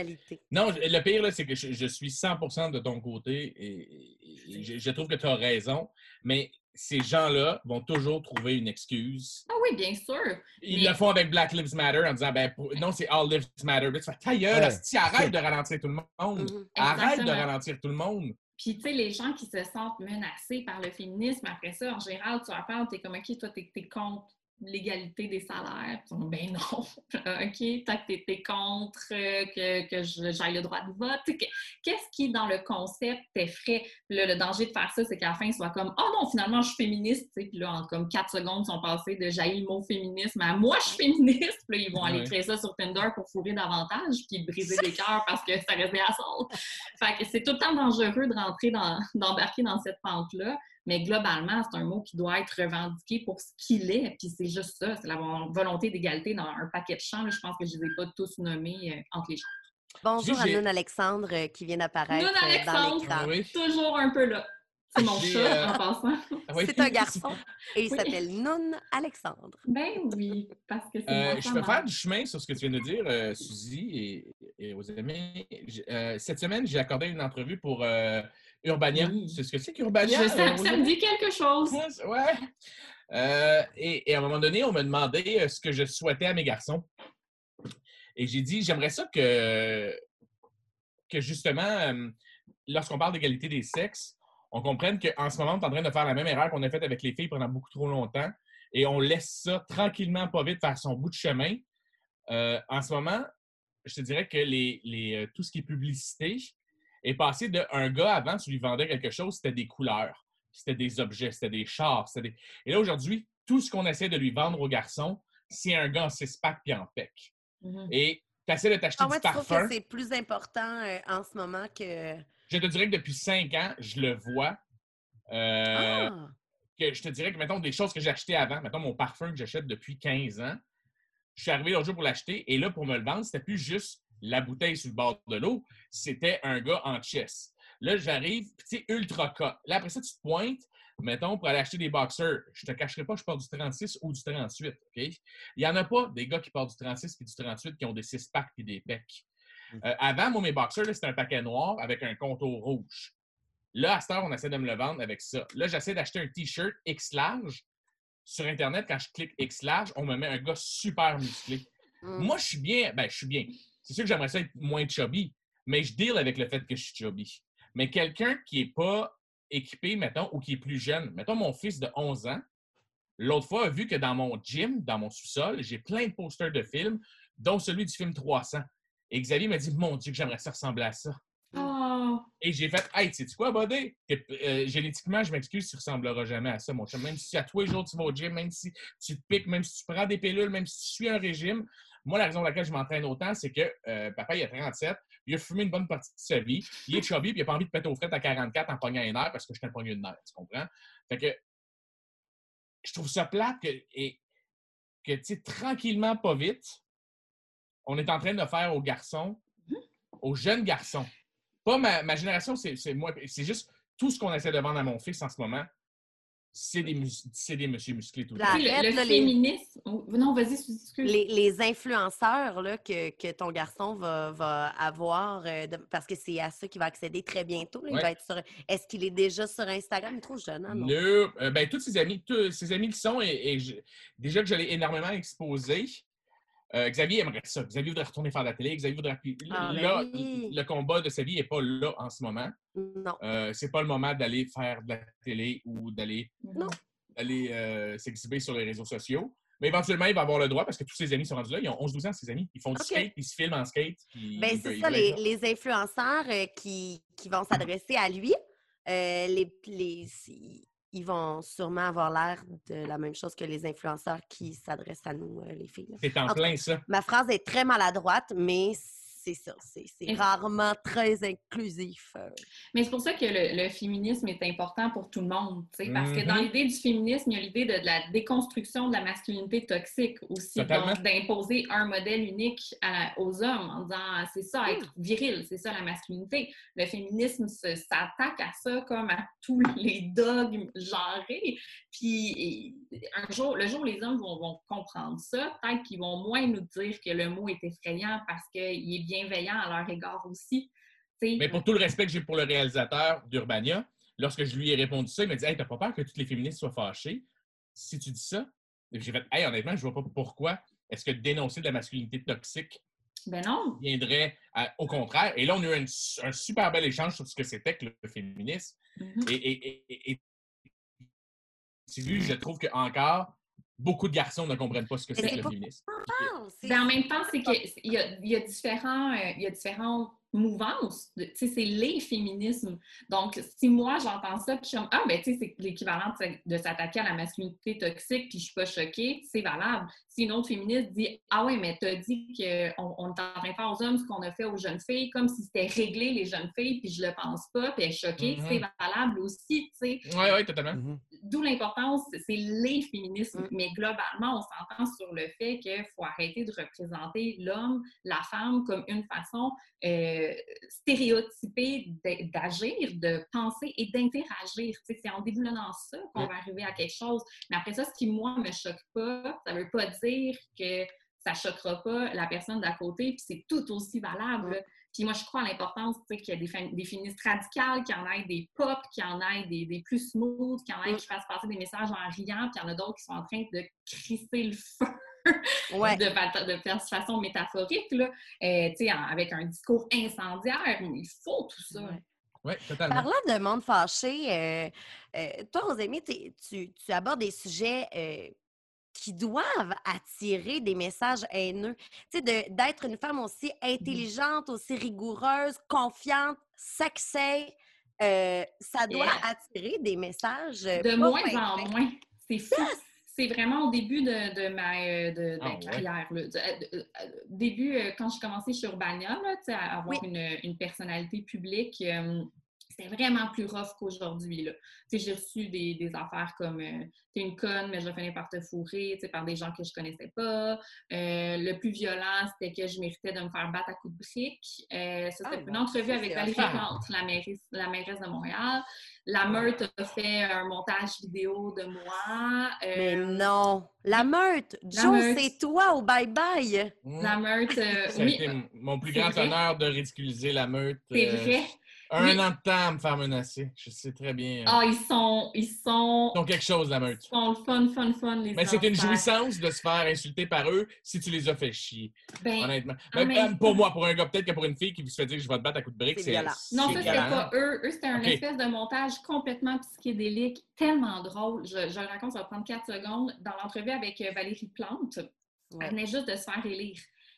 Non, le pire, là, c'est que je, je suis 100% de ton côté et, je, je trouve que tu as raison, mais ces gens-là vont toujours trouver une excuse. Ah oui, bien sûr. Ils Mais- le font avec Black Lives Matter en disant ben, pour- non, c'est All Lives Matter. Là, tu fais ta gueule, Ouais. arrête de ralentir tout le monde. Mhm. Arrête de ralentir tout le monde. Puis, tu sais, les gens qui se sentent menacés par le féminisme, après ça, en général, tu leur parles, t'es comme, OK, toi, t'es es contre l'égalité des salaires. Puis ben non. OK, tant que t'es es contre euh, que, que j'aille le droit de vote. Que- Qu'est-ce qui, dans le concept, t'effraie? Le, le danger de faire ça, c'est qu'à la fin, ils soient comme, oh non, finalement, je suis féministe. Puis là, en comme quatre secondes, ils sont passés de jaillir le mot féminisme à moi, je suis féministe. Puis là, ils vont aller créer ça sur Tinder pour fourrer davantage, puis briser des cœurs parce que ça reste des assauts. Fait que c'est tout le temps dangereux de rentrer dans, d'embarquer dans cette pente-là. Mais globalement, c'est un mot qui doit être revendiqué pour ce qu'il est. Puis c'est juste ça, c'est la vo- volonté d'égalité dans un paquet de champs. là. Je pense que je ne les ai pas tous nommés euh, entre les gens. Bonjour à Noun Alexandre euh, qui vient d'apparaître Noun euh, dans Alexandre. l'écran. Oui. Toujours un peu là. C'est mon chat, euh, en passant. Oui. C'est un garçon et il Oui. s'appelle Noun Alexandre. Ben oui, parce que c'est Euh, je peux faire du chemin sur ce que tu viens de dire, euh, Suzy et, et aux amis. Euh, cette semaine, j'ai accordé une entrevue pour euh, Urbania. Oui. C'est ce que c'est qu'Urbania? Je euh, ça me dit quelque chose. Ouais. Euh, et, et à un moment donné, on m'a demandé euh, ce que je souhaitais à mes garçons. Et j'ai dit, j'aimerais ça que, que justement, lorsqu'on parle d'égalité des sexes, on comprenne qu'en ce moment, on est en train de faire la même erreur qu'on a faite avec les filles pendant beaucoup trop longtemps. Et on laisse ça tranquillement, pas vite, faire son bout de chemin. Euh, en ce moment, je te dirais que les, les, tout ce qui est publicité est passé de un gars avant, tu lui vendais quelque chose, c'était des couleurs, c'était des objets, c'était des chars. c'était des- Et là, aujourd'hui, tout ce qu'on essaie de lui vendre aux garçons, c'est un gars en six-pack puis en pec. Mhm. Et tu essaies de t'acheter Ah ouais, du parfum. que c'est plus important euh, en ce moment que. Je te dirais que depuis cinq ans, je le vois. Euh, Ah! que je te dirais que, mettons, des choses que j'ai achetées avant, mettons mon parfum que j'achète depuis 15 ans, je suis arrivé l'autre jour pour l'acheter et là, pour me le vendre, c'était plus juste la bouteille sur le bord de l'eau, c'était un gars en chess. Là, j'arrive, puis tu sais, ultra cut. Là, après ça, tu te pointes, mettons, pour aller acheter des boxers. Je te cacherai pas, je porte du 36 ou du 38, OK? Il y en a pas des gars qui portent du 36 puis du 38 qui ont des six-packs puis des pecs. Euh, avant, moi, mes boxers, là, c'était un paquet noir avec un contour rouge. Là, à cette heure, on essaie de me le vendre avec ça. Là, j'essaie d'acheter un T-shirt X large. Sur Internet, quand je clique X large, on me met un gars super musclé. Mm. Moi, je suis bien. Ben, je suis bien. C'est sûr que j'aimerais ça être moins chubby, mais je deal avec le fait que je suis chubby. Mais quelqu'un qui n'est pas équipé, mettons, ou qui est plus jeune, mettons mon fils de 11 ans, l'autre fois a vu que dans mon gym, dans mon sous-sol, j'ai plein de posters de films, dont celui du film 300. Et Xavier m'a dit Mon Dieu, que j'aimerais ça ressembler à ça. Oh, Et j'ai fait Hey, sais tu quoi, buddy? Euh, génétiquement, je m'excuse, tu ressembleras jamais à ça, mon chum. Même si à tous les jours tu vas au gym, même si tu te piques, même si tu prends des pilules, même si tu suis un régime, moi, la raison pour laquelle je m'entraîne autant, c'est que euh, papa, il a 37, il a fumé une bonne partie de sa vie, il est chubby, puis il n'a pas envie de péter aux frettes à 44 en pognant un air parce que je suis un pogneux de nerf, tu comprends? Fait que je trouve ça plate que, et, que tu sais, tranquillement, pas vite, on est en train de faire aux garçons, aux jeunes garçons, pas ma, ma génération, c'est moi. C'est juste tout ce qu'on essaie de vendre à mon fils en ce moment, c'est des, des monsieur musclés tout le temps. Le, le là, les- féminisme. Non, vas-y. Les, les influenceurs là, que, que ton garçon va, va avoir, euh, de- parce que c'est à ça qu'il va accéder très bientôt. là, il va être sur... Est-ce qu'il est déjà sur Instagram? Il est trop jeune, hein, non? No. Euh, ben, tous ses amis, tous ses amis le sont, et, et je- déjà que je l'ai énormément exposé. Euh, Xavier aimerait ça. Xavier voudrait retourner faire de la télé. Xavier voudrait. Ah, ben là, oui. le combat de sa vie n'est pas là en ce moment. Non. Euh, c'est pas le moment d'aller faire de la télé ou d'aller Non. d'aller euh, s'exhiber sur les réseaux sociaux. Mais éventuellement, il va avoir le droit parce que tous ses amis sont rendus là. Ils ont 11-12 ans, ses amis. Ils font du skate, ils se filment en skate. Ben, c'est ça, les, les influenceurs euh, qui, qui vont s'adresser à lui, euh, les, les- ils vont sûrement avoir l'air de la même chose que les influenceurs qui s'adressent à nous, euh, les filles. C'est en plein ça. Ma phrase est très maladroite, mais c'est ça. C'est rarement très inclusif. euh. Mais c'est pour ça que le, le féminisme est important pour tout le monde. tu sais, Parce que dans Mhm. l'idée du féminisme, il y a l'idée de, de la déconstruction de la masculinité toxique aussi. Totalement. Donc, d'imposer un modèle unique à aux hommes en disant ah, c'est ça, être viril, c'est ça la masculinité. Le féminisme s'attaque à ça comme à tous les dogmes genrés. Puis un jour, le jour où les hommes vont, vont comprendre ça, peut-être qu'ils vont moins nous dire que le mot est effrayant parce qu'il est bienveillant à leur égard aussi. Mais pour tout le respect que j'ai pour le réalisateur d'Urbania, lorsque je lui ai répondu ça, il m'a dit Hey, t'as pas peur que toutes les féministes soient fâchées si tu dis ça? J'ai fait Hey, honnêtement, je vois pas pourquoi est-ce que dénoncer de la masculinité toxique Ben non. viendrait à- au contraire. Et là, on a eu un, su- un super bel échange sur ce que c'était que le féminisme. Mhm. Et, et, et- je trouve que encore beaucoup de garçons ne comprennent pas ce que Mais c'est que le féminisme. Ben, en même temps, c'est qu'il y a, il y, a différents, euh, il y a différentes mouvances. de- Tu sais, c'est les féminismes. Donc, si moi, j'entends ça, puis je suis comme, ah, ben, tu sais, c'est l'équivalent de, s'attaquer à la masculinité toxique, puis je suis pas choquée, c'est valable. Si une autre féministe dit, ah ouais, mais t'as dit qu'on on est en train de faire aux hommes ce qu'on a fait aux jeunes filles, comme si c'était réglé les jeunes filles, puis je le pense pas, puis elle est choquée, Mhm. c'est valable aussi, tu sais. Oui, oui, totalement. D'où l'importance, c'est les féminismes. Mm. Mais globalement, on s'entend sur le fait qu'il faut arrêter de représenter l'homme, la femme comme une façon euh, stéréotypé d- d'agir, de penser et d'interagir. C'est en déboulonnant ça qu'on Ouais. va arriver à quelque chose. Mais après ça, ce qui, moi, me choque pas, ça veut pas dire que ça choquera pas la personne d'à côté, puis c'est tout aussi valable. Puis moi, je crois à l'importance tu sais, qu'il y a des, des féministes radicales, qu'il y en ait des pop, qu'il y en ait des, des plus smooth, qu'il y en ait qui fassent passer des messages en riant, puis il y en a d'autres qui sont en train de crisser le feu Ouais. de, de faire de façon métaphorique, là, euh, tu sais, en- avec un discours incendiaire. Il faut tout ça. Ouais. Oui, totalement. Parlant de monde fâché, euh, euh, toi, Rosémie, tu, tu abordes des sujets euh, qui doivent attirer des messages haineux. Tu sais, de- d'être une femme aussi intelligente, aussi rigoureuse, confiante, sexy, euh, ça doit Yeah. attirer des messages. euh, De moins en moins. C'est fou. C'est vraiment au début de, de ma de, Ah carrière. début, quand j'ai commencé chez Urbania, là, tu sais, à avoir Oui. une, une personnalité publique, euh, c'était vraiment plus rough qu'aujourd'hui. là. Tu sais, J'ai reçu des, des affaires comme euh, T'es une conne, mais je vais finir par te fourrer, tu sais, par des gens que je connaissais pas. Euh, le plus violent, c'était que je méritais de me faire battre à coups de briques. Euh, ça, Ah, c'était une bon, entrevue ça, avec Valérie. Plante, la mairesse, la mairesse de Montréal. La meute a fait un montage vidéo de moi. Euh, Mais non. La meute. La Joe, c'est toi au bye-bye. La meute, euh, oui, mon plus grand honneur de ridiculiser la meute. c'est euh, vrai. Un Oui. an de temps à me faire menacer. Je sais très bien. euh, Ah, ils sont, ils sont, Ils ont quelque chose, la meute. ils sont fun, fun, fun, les Mais c'est une jouissance de se faire insulter par eux si tu les as fait chier, Ben, honnêtement. en Même, même même pour moi, pour un gars, peut-être que pour une fille qui se fait dire que je vais te battre à coups de briques, C'est. Non, c'est ça, c'était pas eux. Eux, c'était un espèce de montage complètement psychédélique, tellement drôle. Je, je le raconte, ça va prendre 4 secondes. Dans l'entrevue avec euh, Valérie Plante, Ouais. elle venait juste de se faire élire.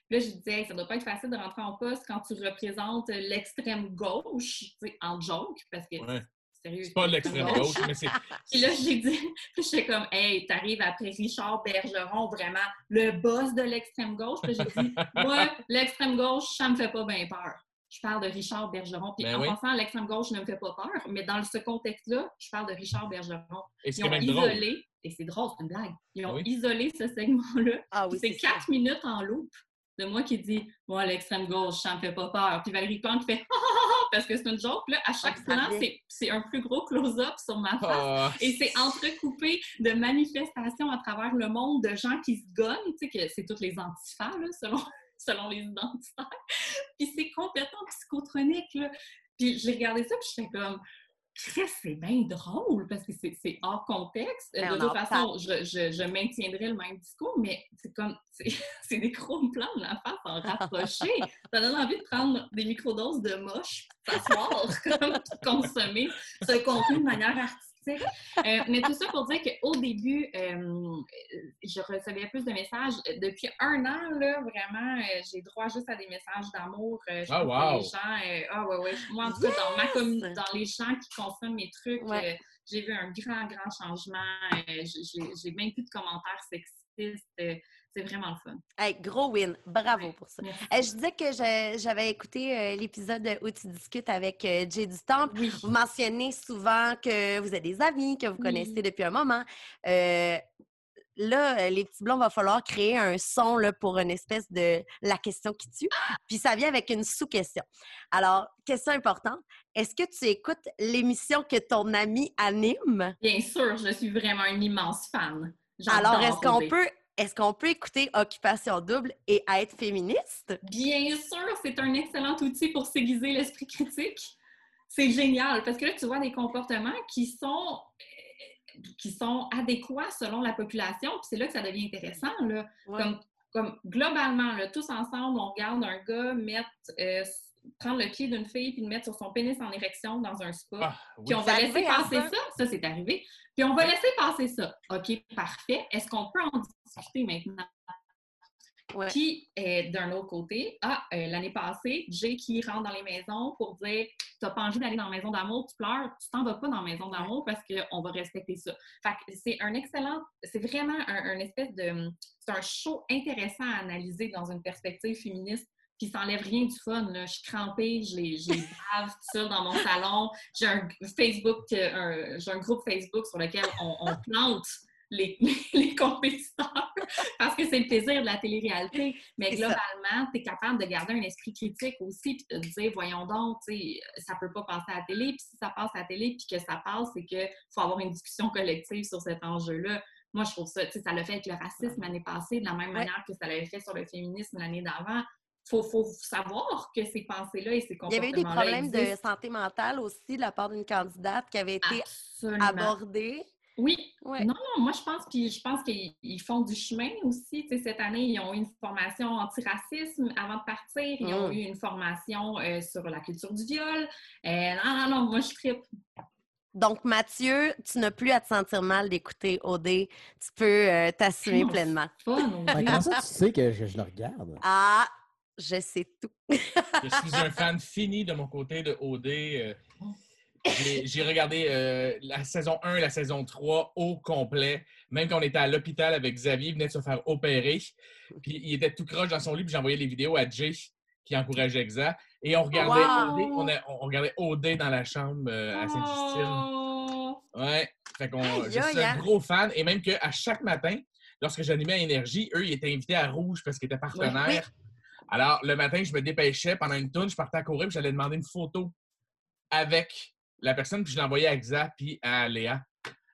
Là, je disais, Hey, ça doit pas être facile de rentrer en poste quand tu représentes euh, l'extrême gauche, tu sais, en joke, parce que, Ouais. sérieux, C'est pas l'extrême gauche, mais c'est. Puis là, j'ai dit, puis j'étais comme, hey, t'arrives après Richard Bergeron, vraiment le boss de l'extrême gauche. Puis j'ai dit, moi, l'extrême gauche, ça me fait pas bien peur. Je parle de Richard Bergeron. Puis Ben en oui. pensant, l'extrême gauche ne me fait pas peur, mais dans ce contexte-là, je parle de Richard Bergeron. Et Ils ont même drôle. isolé, et c'est drôle, c'est une blague, ils ont Oui. isolé ce segment-là. Ah oui, c'est ça. quatre minutes en loop de moi qui dis, moi, l'extrême gauche, ça me fait pas peur. Puis Valérie Plante qui fait, ah, ah, ah, parce que c'est une joke. Là, à chaque Ah, plan, vient. c'est- c'est un plus gros close-up sur ma face. Ah, Et c'est entrecoupé de manifestations à travers le monde de gens qui se gonnent, tu sais, que c'est toutes les antifas, là, selon, selon les identitaires. Puis c'est complètement psychotronique, là. Puis j'ai regardé ça, puis j'étais comme, Chris, c'est bien drôle, parce que c'est hors contexte. Ben, de toute façon, je, je, je maintiendrai le même discours, mais c'est comme, c'est des gros plans de la face en rapproché. Ça donne envie de prendre des microdoses de moche, s'asseoir, comme consommer ce contenu de manière artistique. Euh, mais tout ça pour dire qu'au début, euh, je recevais plus de messages. Depuis un an, là, vraiment, euh, j'ai droit juste à des messages d'amour. Ah, wow! les gens, euh, ah ouais, ouais. Moi, en tout cas, dans ma dans les gens qui consomment mes trucs, Ouais. euh, j'ai vu un grand, grand changement. Euh, j'ai même plus de commentaires sexistes. C'est vraiment le fun. Hey, gros win. Bravo pour ça. Merci. Je disais que j'avais écouté euh, l'épisode où tu discutes avec euh, Jay du Temple. Oui. Vous mentionnez souvent que vous êtes des amis, que vous Oui. connaissez depuis un moment. Euh, là, les petits blonds, va falloir créer un son là, pour une espèce de la question qui tue. Puis ça vient avec une sous-question. Alors, question importante. Est-ce que tu écoutes l'émission que ton ami anime? Bien sûr, je suis vraiment une immense fan. Alors, est-ce qu'on peut, est-ce qu'on peut écouter Occupation Double et être féministe? Bien sûr, c'est un excellent outil pour s'aiguiser l'esprit critique. C'est génial parce que là, tu vois des comportements qui sont, qui sont adéquats selon la population, puis c'est là que ça devient intéressant. Là. Ouais. Comme, comme globalement, là, tous ensemble, on regarde un gars mettre, euh, prendre le pied d'une fille puis le mettre sur son pénis en érection dans un spa. Ah, oui. Puis on va laisser hein, passer ça? ça. Ça, c'est arrivé. Puis on va laisser passer ça. OK, parfait. Est-ce qu'on peut en discuter maintenant? Ouais. Puis, euh, d'un autre côté, ah, euh, l'année passée, Jay qui rentre dans les maisons pour dire T'as pas envie d'aller dans la maison d'amour, tu pleures, tu t'en vas pas dans la maison d'amour parce qu'on va respecter ça. Fait que c'est un excellent, c'est vraiment un, un espèce de. C'est un show intéressant à analyser dans une perspective féministe. Puis ça enlève rien du fun. Là. Je suis crampée, je les, je les bave tout ça dans mon salon. J'ai un Facebook, euh, un- j'ai un groupe Facebook sur lequel on, on plante les, les compétiteurs parce que c'est le plaisir de la télé-réalité. Mais globalement, tu es capable de garder un esprit critique aussi puis de te dire, voyons donc, tu sais, ça peut pas passer à la télé. Puis si ça passe à la télé puis que ça passe, c'est qu'il faut avoir une discussion collective sur cet enjeu-là. Moi, je trouve ça, tu sais, ça l'a fait avec le racisme l'année passée, de la même Ouais. manière que ça l'avait fait sur le féminisme l'année d'avant. Faut, faut savoir que ces pensées-là et ces Il y avait eu des comportements-là problèmes de santé mentale aussi de la part d'une candidate qui avait été Absolument. abordée. Oui, Ouais. Non, non, moi je pense, puis je pense qu'ils ils font du chemin aussi. Tu sais, cette année, ils ont eu une formation antiracisme avant de partir. Ils ont Mm. eu une formation euh, sur la culture du viol. Euh, non, non, non, moi je tripe. Donc, Mathieu, tu n'as plus à te sentir mal d'écouter OD. Tu peux euh, t'assumer pleinement. Fun Ben, comment ça, tu sais que je, je le regarde? Ah, je sais tout. Je suis un fan fini de mon côté de OD. euh, j'ai- regardé euh, la saison 1 et la saison 3 au complet. Même quand on était à l'hôpital avec Xavier, il venait de se faire opérer. Puis il était tout croche dans son lit, puis j'envoyais les vidéos à Jay qui encourageait Exa. Et on regardait, Wow! OD, on, a- on regardait OD dans la chambre euh, à Saint-Justine. Oh! Ouais. Fait qu'on, je suis un hein? gros fan. Et même qu'à chaque matin, lorsque j'animais à Énergie, eux, ils étaient invités à Rouge parce qu'ils étaient partenaires. Alors, le matin, je me dépêchais pendant une tourne, je partais à courir, puis j'allais demander une photo avec la personne, puis je l'envoyais à Xa puis à Léa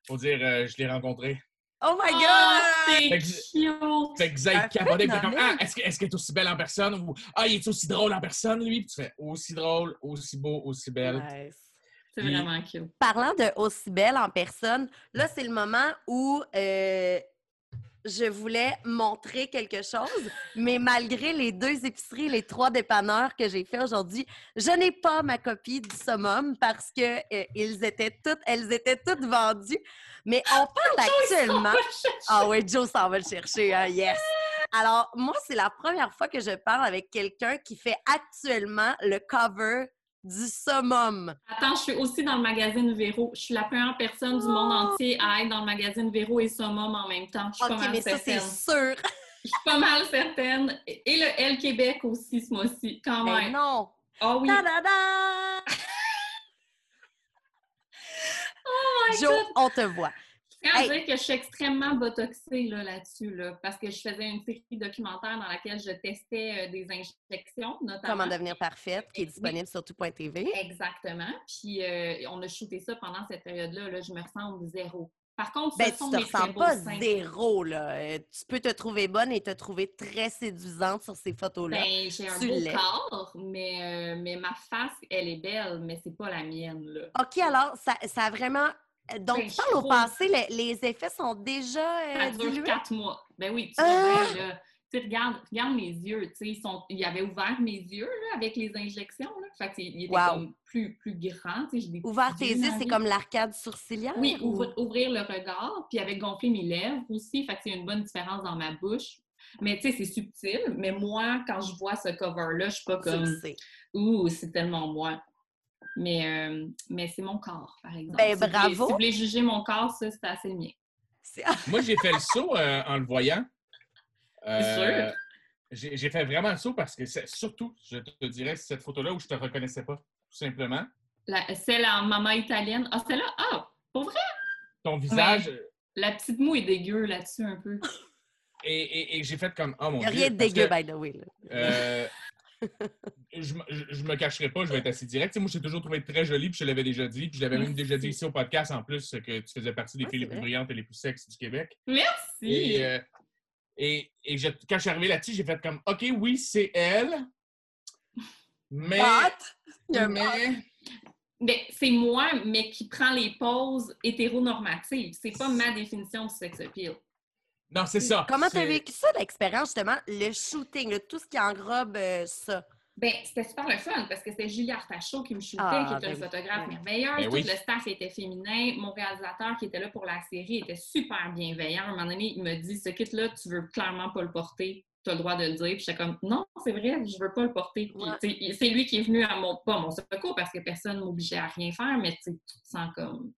pour dire euh, je l'ai rencontré. Oh my Oh, God! c'est cute! Fait que Xa, Un il capotait, puis il était comme. Ah, est-ce que- est-ce qu'elle est aussi belle en personne ou Ah, il est aussi drôle en personne, lui? Puis tu fais aussi drôle, aussi beau, aussi belle. Nice. C'est vraiment cute. Parlant de aussi belle en personne, là, c'est le moment où euh, je voulais montrer quelque chose, mais malgré les deux épiceries, les trois dépanneurs que j'ai fait aujourd'hui, je n'ai pas ma copie du summum parce que euh, ils étaient toutes, elles étaient toutes vendues. Mais on parle actuellement. Ah oui, Joe s'en va le chercher, hein, yes. Alors, moi, c'est la première fois que je parle avec quelqu'un qui fait actuellement le cover du summum. Attends, je suis aussi dans le magazine Véro. Je suis la première personne du monde entier à être dans le magazine Véro et Summum en même temps. Je suis pas mal mais ça, c'est certaine. sûr. Je suis pas mal certaine. Et le L Québec aussi ce mois-ci, quand Mais même. non. Ah oui. Ta-da-da! my Joe, God. on te voit. Je tiens à dire que je suis extrêmement botoxée là, là-dessus, là, parce que je faisais une série documentaire dans laquelle je testais euh, des injections, notamment. Comment devenir parfaite, qui est disponible sur tout.tv. Exactement. Puis euh, on a shooté ça pendant cette période-là. Là, je me ressemble zéro. Par contre, Ben, ce tu sont te mes beaux pas zéro, là. Euh, Tu peux te trouver bonne et te trouver très séduisante sur ces photos-là. Ben, j'ai un beau corps, mais, euh, mais ma face, elle est belle, mais c'est pas la mienne, là. OK, alors, ça, ça a vraiment... euh, Donc, Ben, tu je parles au passé, les, les effets sont déjà euh, Ça dure dilués? quatre mois. Ben oui, tu Ah! vois bien, là. Tu sais, regarde, regarde mes yeux, sais, ils sont... il avait ouvert mes yeux, là, avec les injections, là. Fait Wow. comme plus, plus grand, tu sais, j'ai des Ouvert tes yeux, c'est comme l'arcade sourcilière? Oui, ou- ouvrir, ouvrir le regard, puis avec gonflé mes lèvres aussi, fait que c'est une bonne différence dans ma bouche. Mais tu sais, c'est subtil, mais moi, quand je vois ce cover-là, je suis pas le comme sais. « Ouh, c'est tellement moi ». Mais, euh, mais c'est mon corps, par exemple. Ben, Si vous voulez- bravo. Si vous voulez juger mon corps, ça, c'est assez le mien. Moi, j'ai fait le saut euh, en le voyant. C'est sûr. J'ai fait vraiment le saut parce que c'est- surtout, je te dirais, cette photo-là où je te reconnaissais pas, tout simplement. La, celle en maman italienne. Ah, celle-là? Ah, pour vrai? Ton visage, La petite moue est dégueu là-dessus un peu. et, et- et j'ai fait comme, oh mon Il n'y a Dieu. rien de dégueu, que, by the way. là. euh, je, me- je, je me cacherai pas, je vais être assez direct. Moi, j'ai toujours trouvé très jolie, puis je l'avais déjà dit, puis je l'avais même déjà dit ici au podcast en plus, que tu faisais partie des Ouais, filles les plus brillantes et les plus sexy du Québec. Merci! Et, euh, et, et je- quand je suis arrivé là-dessus, j'ai fait comme, OK, oui, c'est elle, mais. Mais Ben, c'est moi, mais qui prend les poses hétéronormatives. C'est pas ma définition du sex appeal. Non, c'est ça. Comment tu as vécu ça, l'expérience, justement, le shooting, là, tout ce qui englobe euh, ça? Ben, c'était super le fun parce que c'était Julie Artachot qui me shootait, Ah, qui est ben une photographe merveilleuse. Ben Tout oui. le staff était féminin. Mon réalisateur qui était là pour la série était super bienveillant. À un moment donné, il me dit Ce kit-là, tu veux clairement pas le porter. Tu as le droit de le dire. Puis j'étais comme Non, c'est vrai, je veux pas le porter. Ouais. c'est lui qui est venu à mon, pas mon secours parce que personne ne m'obligeait à rien faire, mais tu sais, tu te sens comme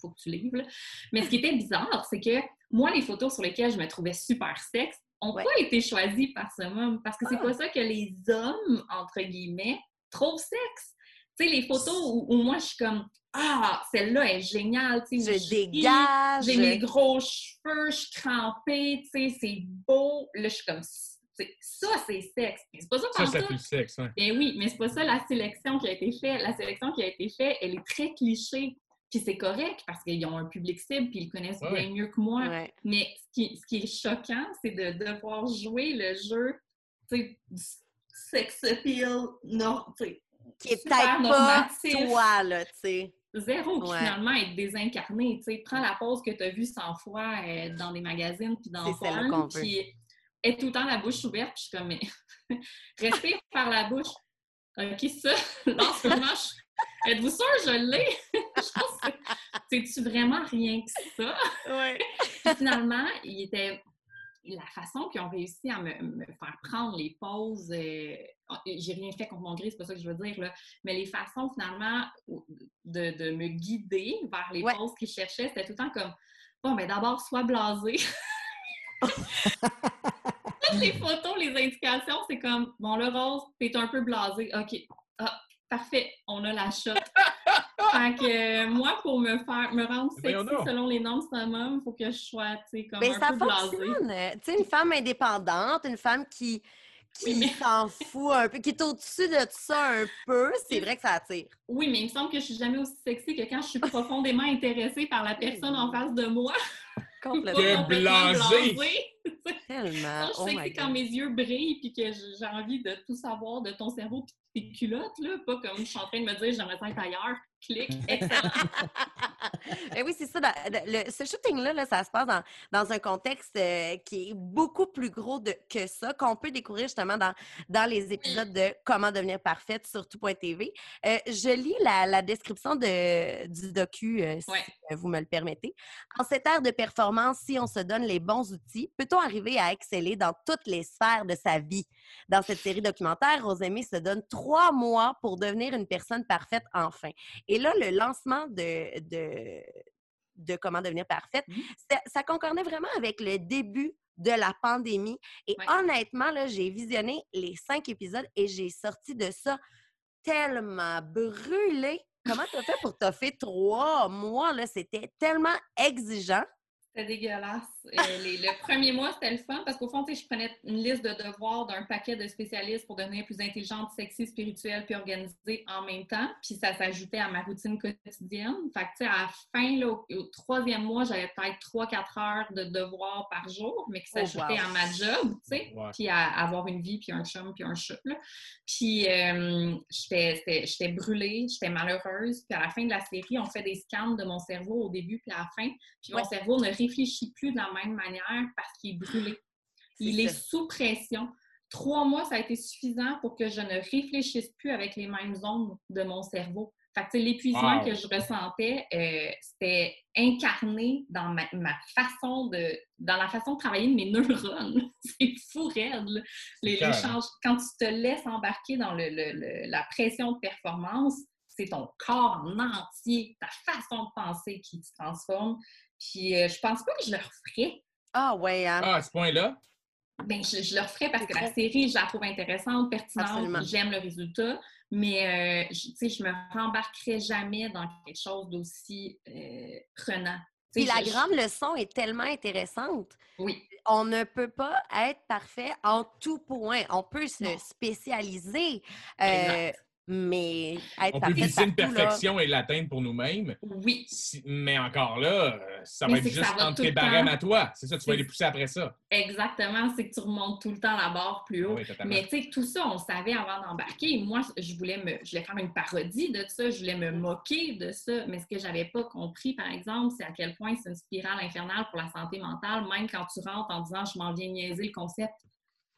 faut que tu livres. là. Mais ce qui était bizarre, c'est que moi, les photos sur lesquelles je me trouvais super sexe n'ont Ouais. pas été choisies par ce homme parce que c'est Ah. pas ça que les hommes, entre guillemets, trouvent sexe. Tu sais, les photos où, où moi, je suis comme Ah, celle-là est géniale, tu sais. Je dégage. J'ai mes gros cheveux, je suis crampée, tu sais, c'est beau. Là, je suis comme, ça, c'est sexe. Mais C'est pas ça Ça, ça pue le sexe. hein. Ben oui, mais c'est pas ça la sélection qui a été faite. La sélection qui a été faite, elle est très cliché. Puis c'est correct parce qu'ils ont un public cible puis ils le connaissent Ouais. bien mieux que moi. Ouais. Mais ce qui, ce qui est choquant, c'est de devoir jouer le jeu, tu sais, du sex appeal, non, tu sais, Qui est super peut-être pas normatif. toi, là, tu sais. Zéro qui Ouais. finalement est désincarné. Tu sais, prends la pause que tu as vue 100 fois euh, dans des magazines puis dans veut. puis est tout le temps la bouche ouverte, puis je suis comme, mais respire par la bouche. OK, ça, ce moment, je- êtes-vous sûr je l'ai? je pense que c'est-tu vraiment rien que ça? Ouais. Puis finalement, il était la façon qu'ils ont réussi à me, me faire prendre les pauses, euh, j'ai rien fait contre mon gris, c'est pas ça que je veux dire, là, mais les façons finalement de, de me guider vers les Ouais. pauses qu'ils cherchaient, c'était tout le temps comme bon, mais d'abord, sois blasé. Toutes les photos, les indications, c'est comme bon, le rose, t'es un peu blasé. OK. Ah, parfait, on a la shot. fait que euh, moi, pour me faire me rendre sexy selon les normes summum, il faut que je sois, tu sais, comme Mais un ça peu blasée. fonctionne. euh, Tu sais, une femme indépendante, une femme qui, qui Oui, mais- s'en fout un peu, qui est au-dessus de ça un peu, c'est vrai que ça attire. Oui, mais il me semble que je suis jamais aussi sexy que quand je suis profondément intéressée par la personne en face de moi. Complètement. Que blasée. blasée. Tellement. Quand je Oh suis my sexy quand mes yeux brillent puis que j'ai envie de tout savoir de ton cerveau puis de tes culottes, là. Pas comme je suis en train de me dire j'aimerais être ailleurs. Clic, excellent. Eh oui, c'est ça. le- ce shooting-là, là, ça se passe dans, dans un contexte euh, qui est beaucoup plus gros de, que ça, qu'on peut découvrir justement dans, dans les épisodes de Comment devenir parfaite sur tout.tv. Euh, je lis la, la description de, du docu, euh, si Ouais. vous me le permettez. En cette ère de performance, si on se donne les bons outils, peut-on arriver à exceller dans toutes les sphères de sa vie? Dans cette série documentaire, Rosemée se donne trois mois pour devenir une personne parfaite enfin. Et là, le lancement de, de, de Comment devenir parfaite, Mhm. ça, ça concordait vraiment avec le début de la pandémie. Et Ouais. honnêtement, là, j'ai visionné les cinq épisodes et j'ai sorti de ça tellement brûlée. Comment tu as fait pour fait trois mois? là? C'était tellement exigeant. C'était dégueulasse. Les- le premier mois, c'était le fun parce qu'au fond, tu sais, je prenais une liste de devoirs d'un paquet de spécialistes pour devenir plus intelligente, sexy, spirituelle puis organisée en même temps. Puis ça s'ajoutait à ma routine quotidienne. Fait que, tu sais, à la fin, là, au, au troisième mois, j'avais peut-être 3-4 heures de devoirs par jour, mais qui Oh, s'ajoutaient wow. à ma job, tu sais, puis à avoir une vie, puis un chum, puis un chat. là. Puis euh, j'étais brûlée, j'étais malheureuse. Puis à la fin de la série, on fait des scans de mon cerveau au début puis à la fin. Puis mon cerveau ne réfléchit plus de la même manière parce qu'il est brûlé. Il est sous pression. Trois mois, ça a été suffisant pour que je ne réfléchisse plus avec les mêmes zones de mon cerveau. Fait que, l'épuisement Wow. que je ressentais, euh, c'était incarné dans ma, ma façon de, dans la façon de travailler de mes neurones. C'est fou raide. Les, les Quand tu te laisses embarquer dans le- le- le- la pression de performance, c'est ton corps en entier, ta façon de penser qui se transforme. Puis euh, je pense pas que je le referais. Ah ouais, hein? Ah, à ce point-là? Ben, je, je le referais parce que la série, je la trouve intéressante, Absolument. pertinente, j'aime le résultat, mais euh, je, tu sais, je me rembarquerai jamais dans quelque chose d'aussi euh, prenant. Puis la je- je- grande leçon est tellement intéressante. Oui, On ne peut pas être parfait en tout point. On peut se Non. spécialiser, euh. Mais être On peut viser une là, perfection et l'atteindre pour nous-mêmes. oui, Si- mais encore là, euh, ça Mais va être juste entre tes barèmes à toi. C'est ça, tu vas les pousser après ça. exactement. C'est que tu remontes tout le temps la barre plus haut. Ah Oui, totalement. Mais tu sais, tout ça, on savait avant d'embarquer. Moi, je voulais me, je voulais faire une parodie de ça, je voulais me moquer de ça. Mais ce que j'avais pas compris, par exemple, c'est à quel point c'est une spirale infernale pour la santé mentale, même quand tu rentres en disant je m'en viens niaiser le concept.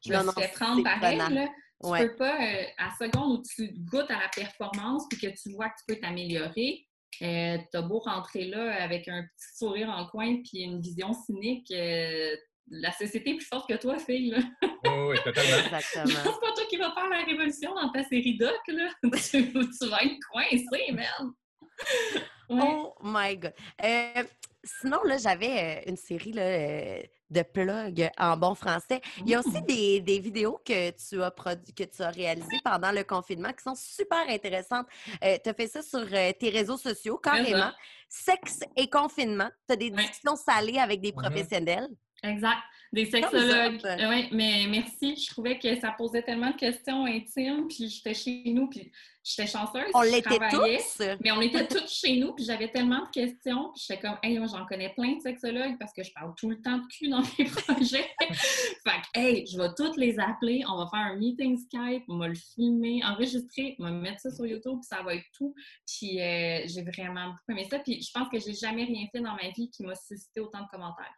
Je Non, me non, suis fait prendre pareil, là. Tu Ouais. peux pas, euh, à seconde où tu goûtes à la performance puis que tu vois que tu peux t'améliorer, euh, t'as beau rentrer là avec un petit sourire en coin puis une vision cynique, euh, la société est plus forte que toi, fille. Là. Oui, oui, totalement. Exactement. C'est pas toi qui vas faire la révolution dans ta série doc, là. tu, tu vas être coincé, merde. Ouais. Oh my God. Euh, sinon, là, j'avais une série là, euh, de plugs en bon français. Il y a aussi Mmh. des, des vidéos que tu as produit, que tu as réalisées pendant le confinement qui sont super intéressantes. tu as fait ça sur euh, tes réseaux sociaux, carrément. Sexe et confinement. Tu as des discussions salées avec des Mhm. professionnels. Exact. Des sexologues. ça. oui, mais merci. Je trouvais que ça posait tellement de questions intimes, puis j'étais chez nous, puis j'étais chanceuse. On l'était tous. Mais on était tous chez nous, puis j'avais tellement de questions, puis j'étais comme, hey, moi, j'en connais plein de sexologues parce que je parle tout le temps de cul dans mes projets. fait que, hey, je vais toutes les appeler, on va faire un meeting Skype, on va le filmer, enregistrer, on va mettre ça sur YouTube, puis ça va être tout. Puis euh, j'ai vraiment beaucoup aimé ça, puis je pense que j'ai jamais rien fait dans ma vie qui m'a suscité autant de commentaires.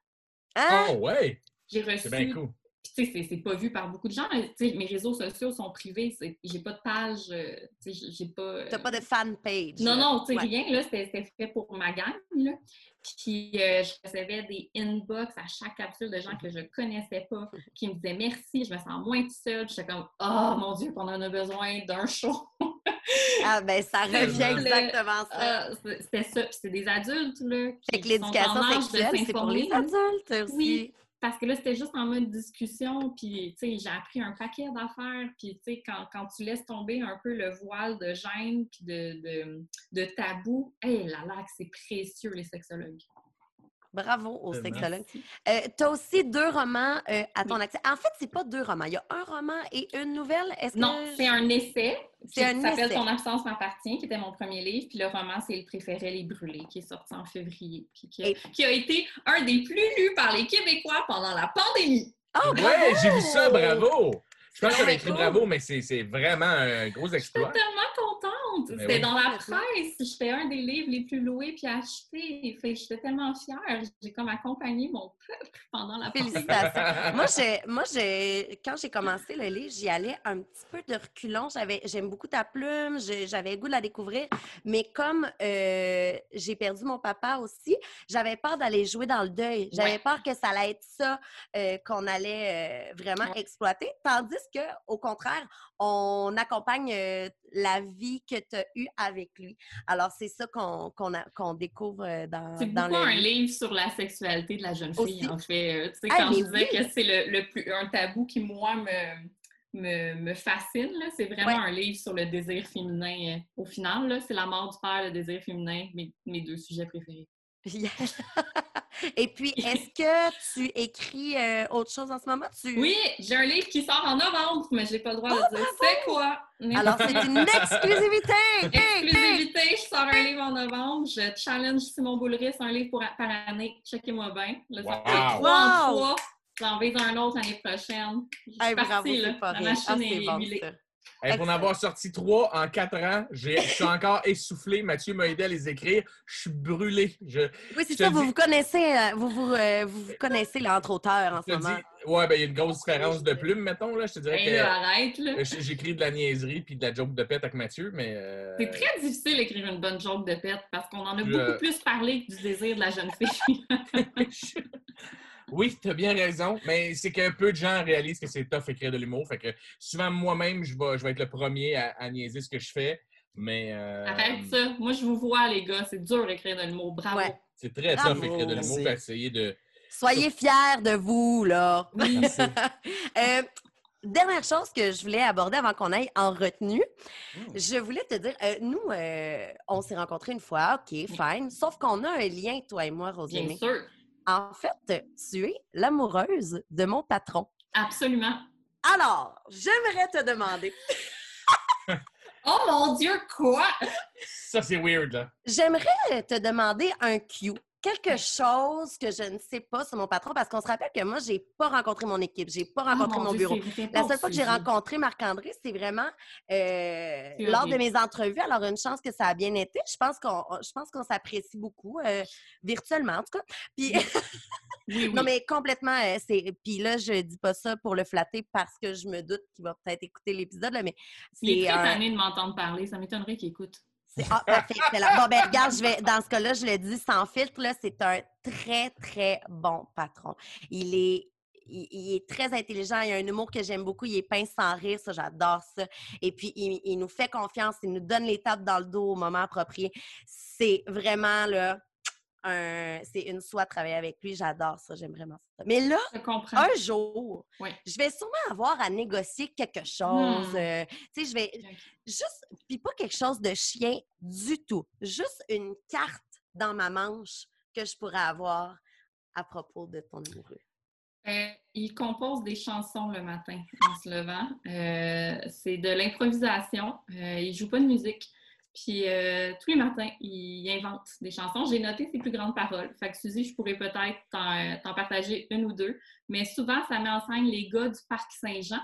Hein? Oh, ouais! J'ai reçu C'est bien cool. Puis, tu sais, c'est- pas vu par beaucoup de gens. Tu sais, mes réseaux sociaux sont privés. J'ai pas de page. euh, tu sais, j'ai- pas. euh, T'as pas de fan page. Non, non, tu sais, Ouais. rien. là, C'était fait pour ma gang. Là. Puis, euh, je recevais des inbox à chaque capsule de gens que je connaissais pas qui me disaient merci, je me sens moins toute seule. J'étais comme, oh mon Dieu, qu'on en a besoin d'un show. Ah, ben, ça revient exactement ça. C'est- C'était ça. Puis, c'est des adultes, là. Fait qui que l'éducation sexuelle, c'est pour les adultes aussi. Oui, parce que là, c'était juste en mode discussion, puis, tu sais, j'ai appris un paquet d'affaires, puis, tu sais, quand, quand tu laisses tomber un peu le voile de gêne, puis de, de, de tabou, hé, là là, que c'est précieux, les sexologues. Bravo aux sexologues. Euh, tu as aussi deux romans euh, à ton accès. En fait, c'est pas deux romans. Il y a un roman et une nouvelle. Est-ce Non, que... c'est un essai. C'est un s'appelle. Ton absence m'appartient, qui était mon premier livre, puis le roman, c'est Le préféré, Les Brûlés, qui est sorti en février, puis qui a, Et- qui a été un des plus lus par les Québécois pendant la pandémie. Oh, Ouais, j'ai vu ça, bravo! Je pense que j'avais écrit bravo, mais c'est c'est vraiment un gros exploit. tellement contente. Ben C'était oui. dans la presse. J'étais un des livres les plus loués puis achetés. Fait j'étais tellement fière. J'ai comme accompagné mon peuple pendant la. Félicitations. moi, j'ai, moi j'ai, quand j'ai commencé le livre, j'y allais un petit peu de reculons. J'avais, j'aime beaucoup ta plume, j'avais le goût de la découvrir. Mais comme euh, j'ai perdu mon papa aussi, j'avais peur d'aller jouer dans le deuil. J'avais Ouais. peur que ça allait être ça euh, qu'on allait euh, vraiment Ouais. exploiter. Tandis que, au contraire, on accompagne euh, la vie que tu as eue avec lui. Alors, c'est ça qu'on, découvre euh, dans, C'est dans le un livre. sur la sexualité de la jeune fille, Aussi. en fait. Euh, Tu sais, Ah, quand je disais oui. que c'est le, le plus un tabou qui, moi, me, me, me fascine, c'est vraiment Ouais. un livre sur le désir féminin. Au final, c'est la mort du père, le désir féminin, mes, mes deux sujets préférés. Et puis, est-ce que tu écris euh, autre chose en ce moment? Tu... Oui, j'ai un livre qui sort en novembre, mais j'ai pas le droit de dire c'est quoi. Oh, Alors, c'est une exclusivité! Hey, hey! Exclusivité, je sors un livre en novembre. Je challenge Simon Boulris, un livre pour, par année. Checkez-moi bien. Fait Wow! trois en trois. J'en vise un autre l'année prochaine. Je suis Hey, bravo, partie, là. pas La machine Ah, est c'est bon, huilée. ça. Hey, pour en avoir sorti trois en quatre ans, je suis encore essoufflé. Mathieu m'a aidé à les écrire. Je suis brûlé. Je, Oui, c'est Je te ça, vous dis- vous connaissez, euh, vous vous, euh, vous vous connaissez là, entre auteurs en je ce te moment. dis, ouais, ben, il y a une grosse différence de plume, mettons. Là. Je te dirais Hey, que là, arrête, là. euh, j'écris de la niaiserie puis de la joke de pète avec Mathieu, mais. euh, C'est très difficile d'écrire une bonne joke de pète parce qu'on en a Je- beaucoup plus parlé que du désir de la jeune fille. Oui, tu as bien raison, mais c'est que peu de gens réalisent que c'est tough écrire de l'humour. Fait que souvent, moi-même, je vais, je vais être le premier à, à niaiser ce que je fais, mais euh, Arrête ça. Moi, je vous vois, les gars. C'est dur d'écrire de l'humour. Bravo. Ouais. c'est très Bravo. tough écrire de l'humour et essayer de. Soyez fiers de vous, là. Oui. Euh, dernière chose que je voulais aborder avant qu'on aille en retenue, Hmm. je voulais te dire, euh, nous, euh, on s'est rencontrés une fois, OK, fine, sauf qu'on a un lien, toi et moi, Bien Rosemary. sûr. En fait, tu es l'amoureuse de mon patron. Absolument. Alors, j'aimerais te demander, Oh mon Dieu, quoi? Ça, c'est weird, là. j'aimerais te demander un cue. Quelque chose que je ne sais pas sur mon patron, parce qu'on se rappelle que moi, j'ai pas rencontré mon équipe, j'ai pas rencontré Oh, mon Dieu, bureau. c'est La seule fois que j'ai rencontré Marc-André, c'est vraiment euh, C'est lors de mes entrevues. Alors, une chance que ça a bien été. Je pense qu'on je pense qu'on s'apprécie beaucoup, euh, virtuellement en tout cas. Puis, Oui, oui. non, mais complètement. euh, c'est Puis là, je dis pas ça pour le flatter parce que je me doute qu'il va peut-être écouter l'épisode, là, mais Il est c'est très tanné de m'entendre parler. Ça m'étonnerait qu'il écoute. Ah, parfait. Bon, ben, regarde, je vais, dans ce cas-là, je le dis sans filtre, c'est un très, très bon patron. Il est, il, il est très intelligent, il a un humour que j'aime beaucoup, il est pince sans rire, ça, j'adore ça. Et puis, il, il nous fait confiance, il nous donne les tapes dans le dos au moment approprié. C'est vraiment, là, un- c'est une soie de travailler avec lui. J'adore ça, j'aime vraiment ça. Mais là, un jour, Oui. je vais sûrement avoir à négocier quelque chose. Hmm. euh, tu sais, je vais juste, puis pas quelque chose de chien du tout. Juste une carte dans ma manche que je pourrais avoir à propos de ton amoureux. Euh, il compose des chansons le matin en se levant. Euh, c'est de l'improvisation. Il joue pas de musique. Puis euh, tous les matins, il invente des chansons. J'ai noté ses plus grandes paroles. Fait que Suzy, je pourrais peut-être t'en t'en partager une ou deux. Mais souvent, ça met en scène les gars du Parc Saint-Jean.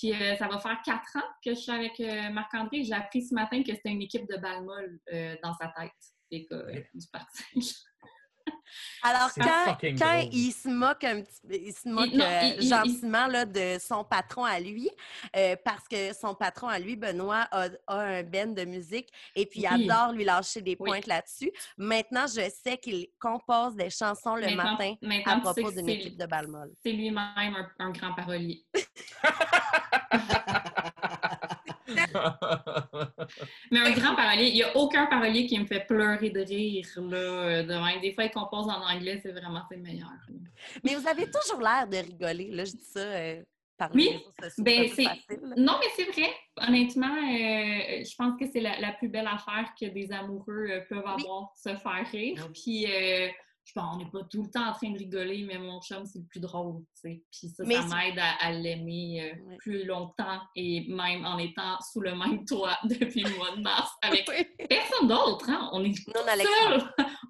Puis euh, ça va faire quatre ans que je suis avec euh, Marc-André. J'ai appris ce matin que c'était une équipe de balmol euh, dans sa tête, les gars euh, du Parc Saint-Jean. Alors, quand, quand il se moque un petit peu, il se moque non, euh, il- il- il- gentiment là, de son patron à lui, euh, parce que son patron à lui, Benoît, a, a un band de musique et puis il Oui. adore lui lâcher des Oui. pointes là-dessus. Maintenant, je sais qu'il compose des chansons le Maintenant- matin maintenant, à propos d'une équipe de balmol. C'est lui-même un, un grand parolier. Mais un grand parolier, il n'y a aucun parolier qui me fait pleurer de rire. Là, euh, de. Des fois, il compose en anglais, c'est vraiment ses meilleurs. là. Mais vous avez toujours l'air de rigoler. Là, je dis ça euh, par Oui, les ben, c'est c'est-. Non, mais c'est vrai. Honnêtement, euh, je pense que c'est la, la plus belle affaire que des amoureux euh, peuvent Oui. avoir, se faire rire. Puis, euh, je pense, on n'est pas tout le temps en train de rigoler, mais mon chum, c'est le plus drôle. tu sais. Puis ça, Mais ça m'aide à, à l'aimer euh, Ouais. plus longtemps et même en étant sous le même toit depuis le mois de mars avec personne d'autre. Hein? On est Non.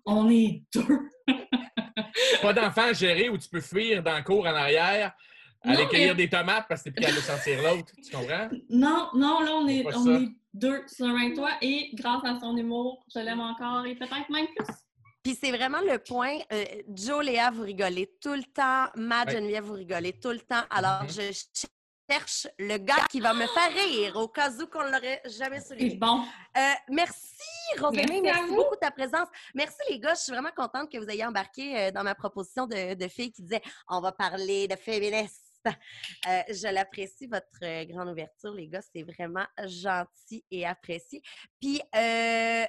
On est deux. Pas d'enfant à gérer où tu peux fuir dans le cours en arrière, aller Non, cueillir mais- des tomates parce que t'es plus capable de sentir l'autre. Tu comprends? Non, non, là, on est, on est deux sur le même toit et grâce à son humour, je l'aime encore et peut-être même plus. Puis c'est vraiment le point. euh, Joe, Léa, vous rigolez tout le temps. Matt, Ouais. Geneviève, vous rigolez tout le temps. Alors, Mhm. je cherche le gars qui va me faire rire au cas où qu'on l'aurait jamais souligné. bon. Euh, merci, Rosemary. Merci beaucoup de ta présence. Merci, les gars. Je suis vraiment contente que vous ayez embarqué euh, dans ma proposition de, de filles qui disait on va parler de féministes. Euh, je l'apprécie, votre grande ouverture, les gars. C'est vraiment gentil et apprécié. Puis, euh,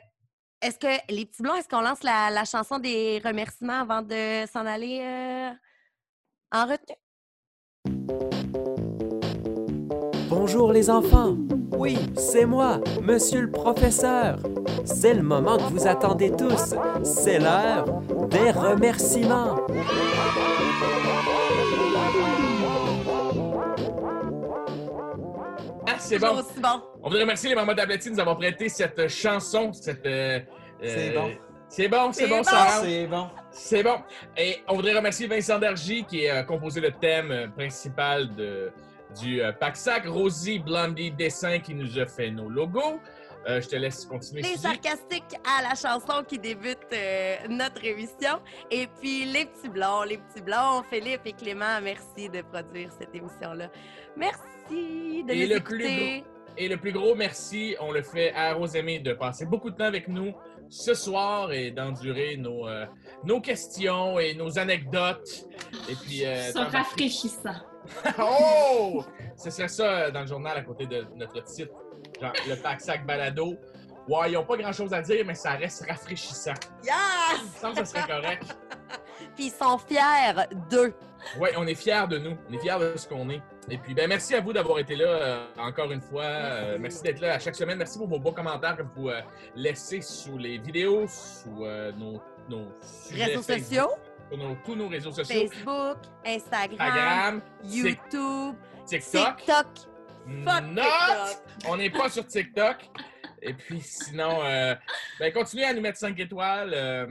est-ce que, les petits est-ce qu'on lance la, la chanson des remerciements avant de s'en aller euh, en retenue? Bonjour les enfants. Oui, c'est moi, monsieur le professeur. C'est le moment que vous attendez tous. C'est l'heure des remerciements. C'est bon. aussi bon. On voudrait remercier les mamans d'Ablati de nous avoir prêté cette chanson. Cette, euh, C'est euh, bon. C'est bon, c'est bon, bon. Sarah. C'est bon. C'est bon. Et on voudrait remercier Vincent Dargy qui a composé le thème euh, principal de, du euh, Pack-Sac. Rosie Blondie Dessin qui nous a fait nos logos. Euh, je te laisse continuer. Les sarcastiques à la chanson qui débute euh, notre émission. Et puis les petits blonds, les petits blonds, Philippe et Clément, merci de produire cette émission-là. Merci de Et les le plus écouter. Et le plus gros merci, on le fait à Rosemée de passer beaucoup de temps avec nous ce soir et d'endurer nos, euh, nos questions et nos anecdotes. Et puis, euh, rafraîchissant. oh! Ce serait ça dans le journal à côté de notre titre. Genre, le pack-sac balado. Ouais, ils n'ont pas grand-chose à dire, mais ça reste rafraîchissant. Yes! Me semble que ce serait correct. Puis ils sont fiers d'eux. Oui, on est fiers de nous. On est fiers de ce qu'on est. Et puis, ben, merci à vous d'avoir été là euh, encore une fois. Euh, merci d'être là à chaque semaine. Merci pour vos beaux commentaires que vous euh, laissez sous les vidéos, sous nos, Réseaux sociaux, sur nos- tous nos réseaux sociaux. Facebook, Instagram, Instagram, YouTube, TikTok. TikTok. Fuck Not! TikTok. On n'est pas sur TikTok. Et puis sinon, euh, ben, continuez à nous mettre 5 étoiles. euh,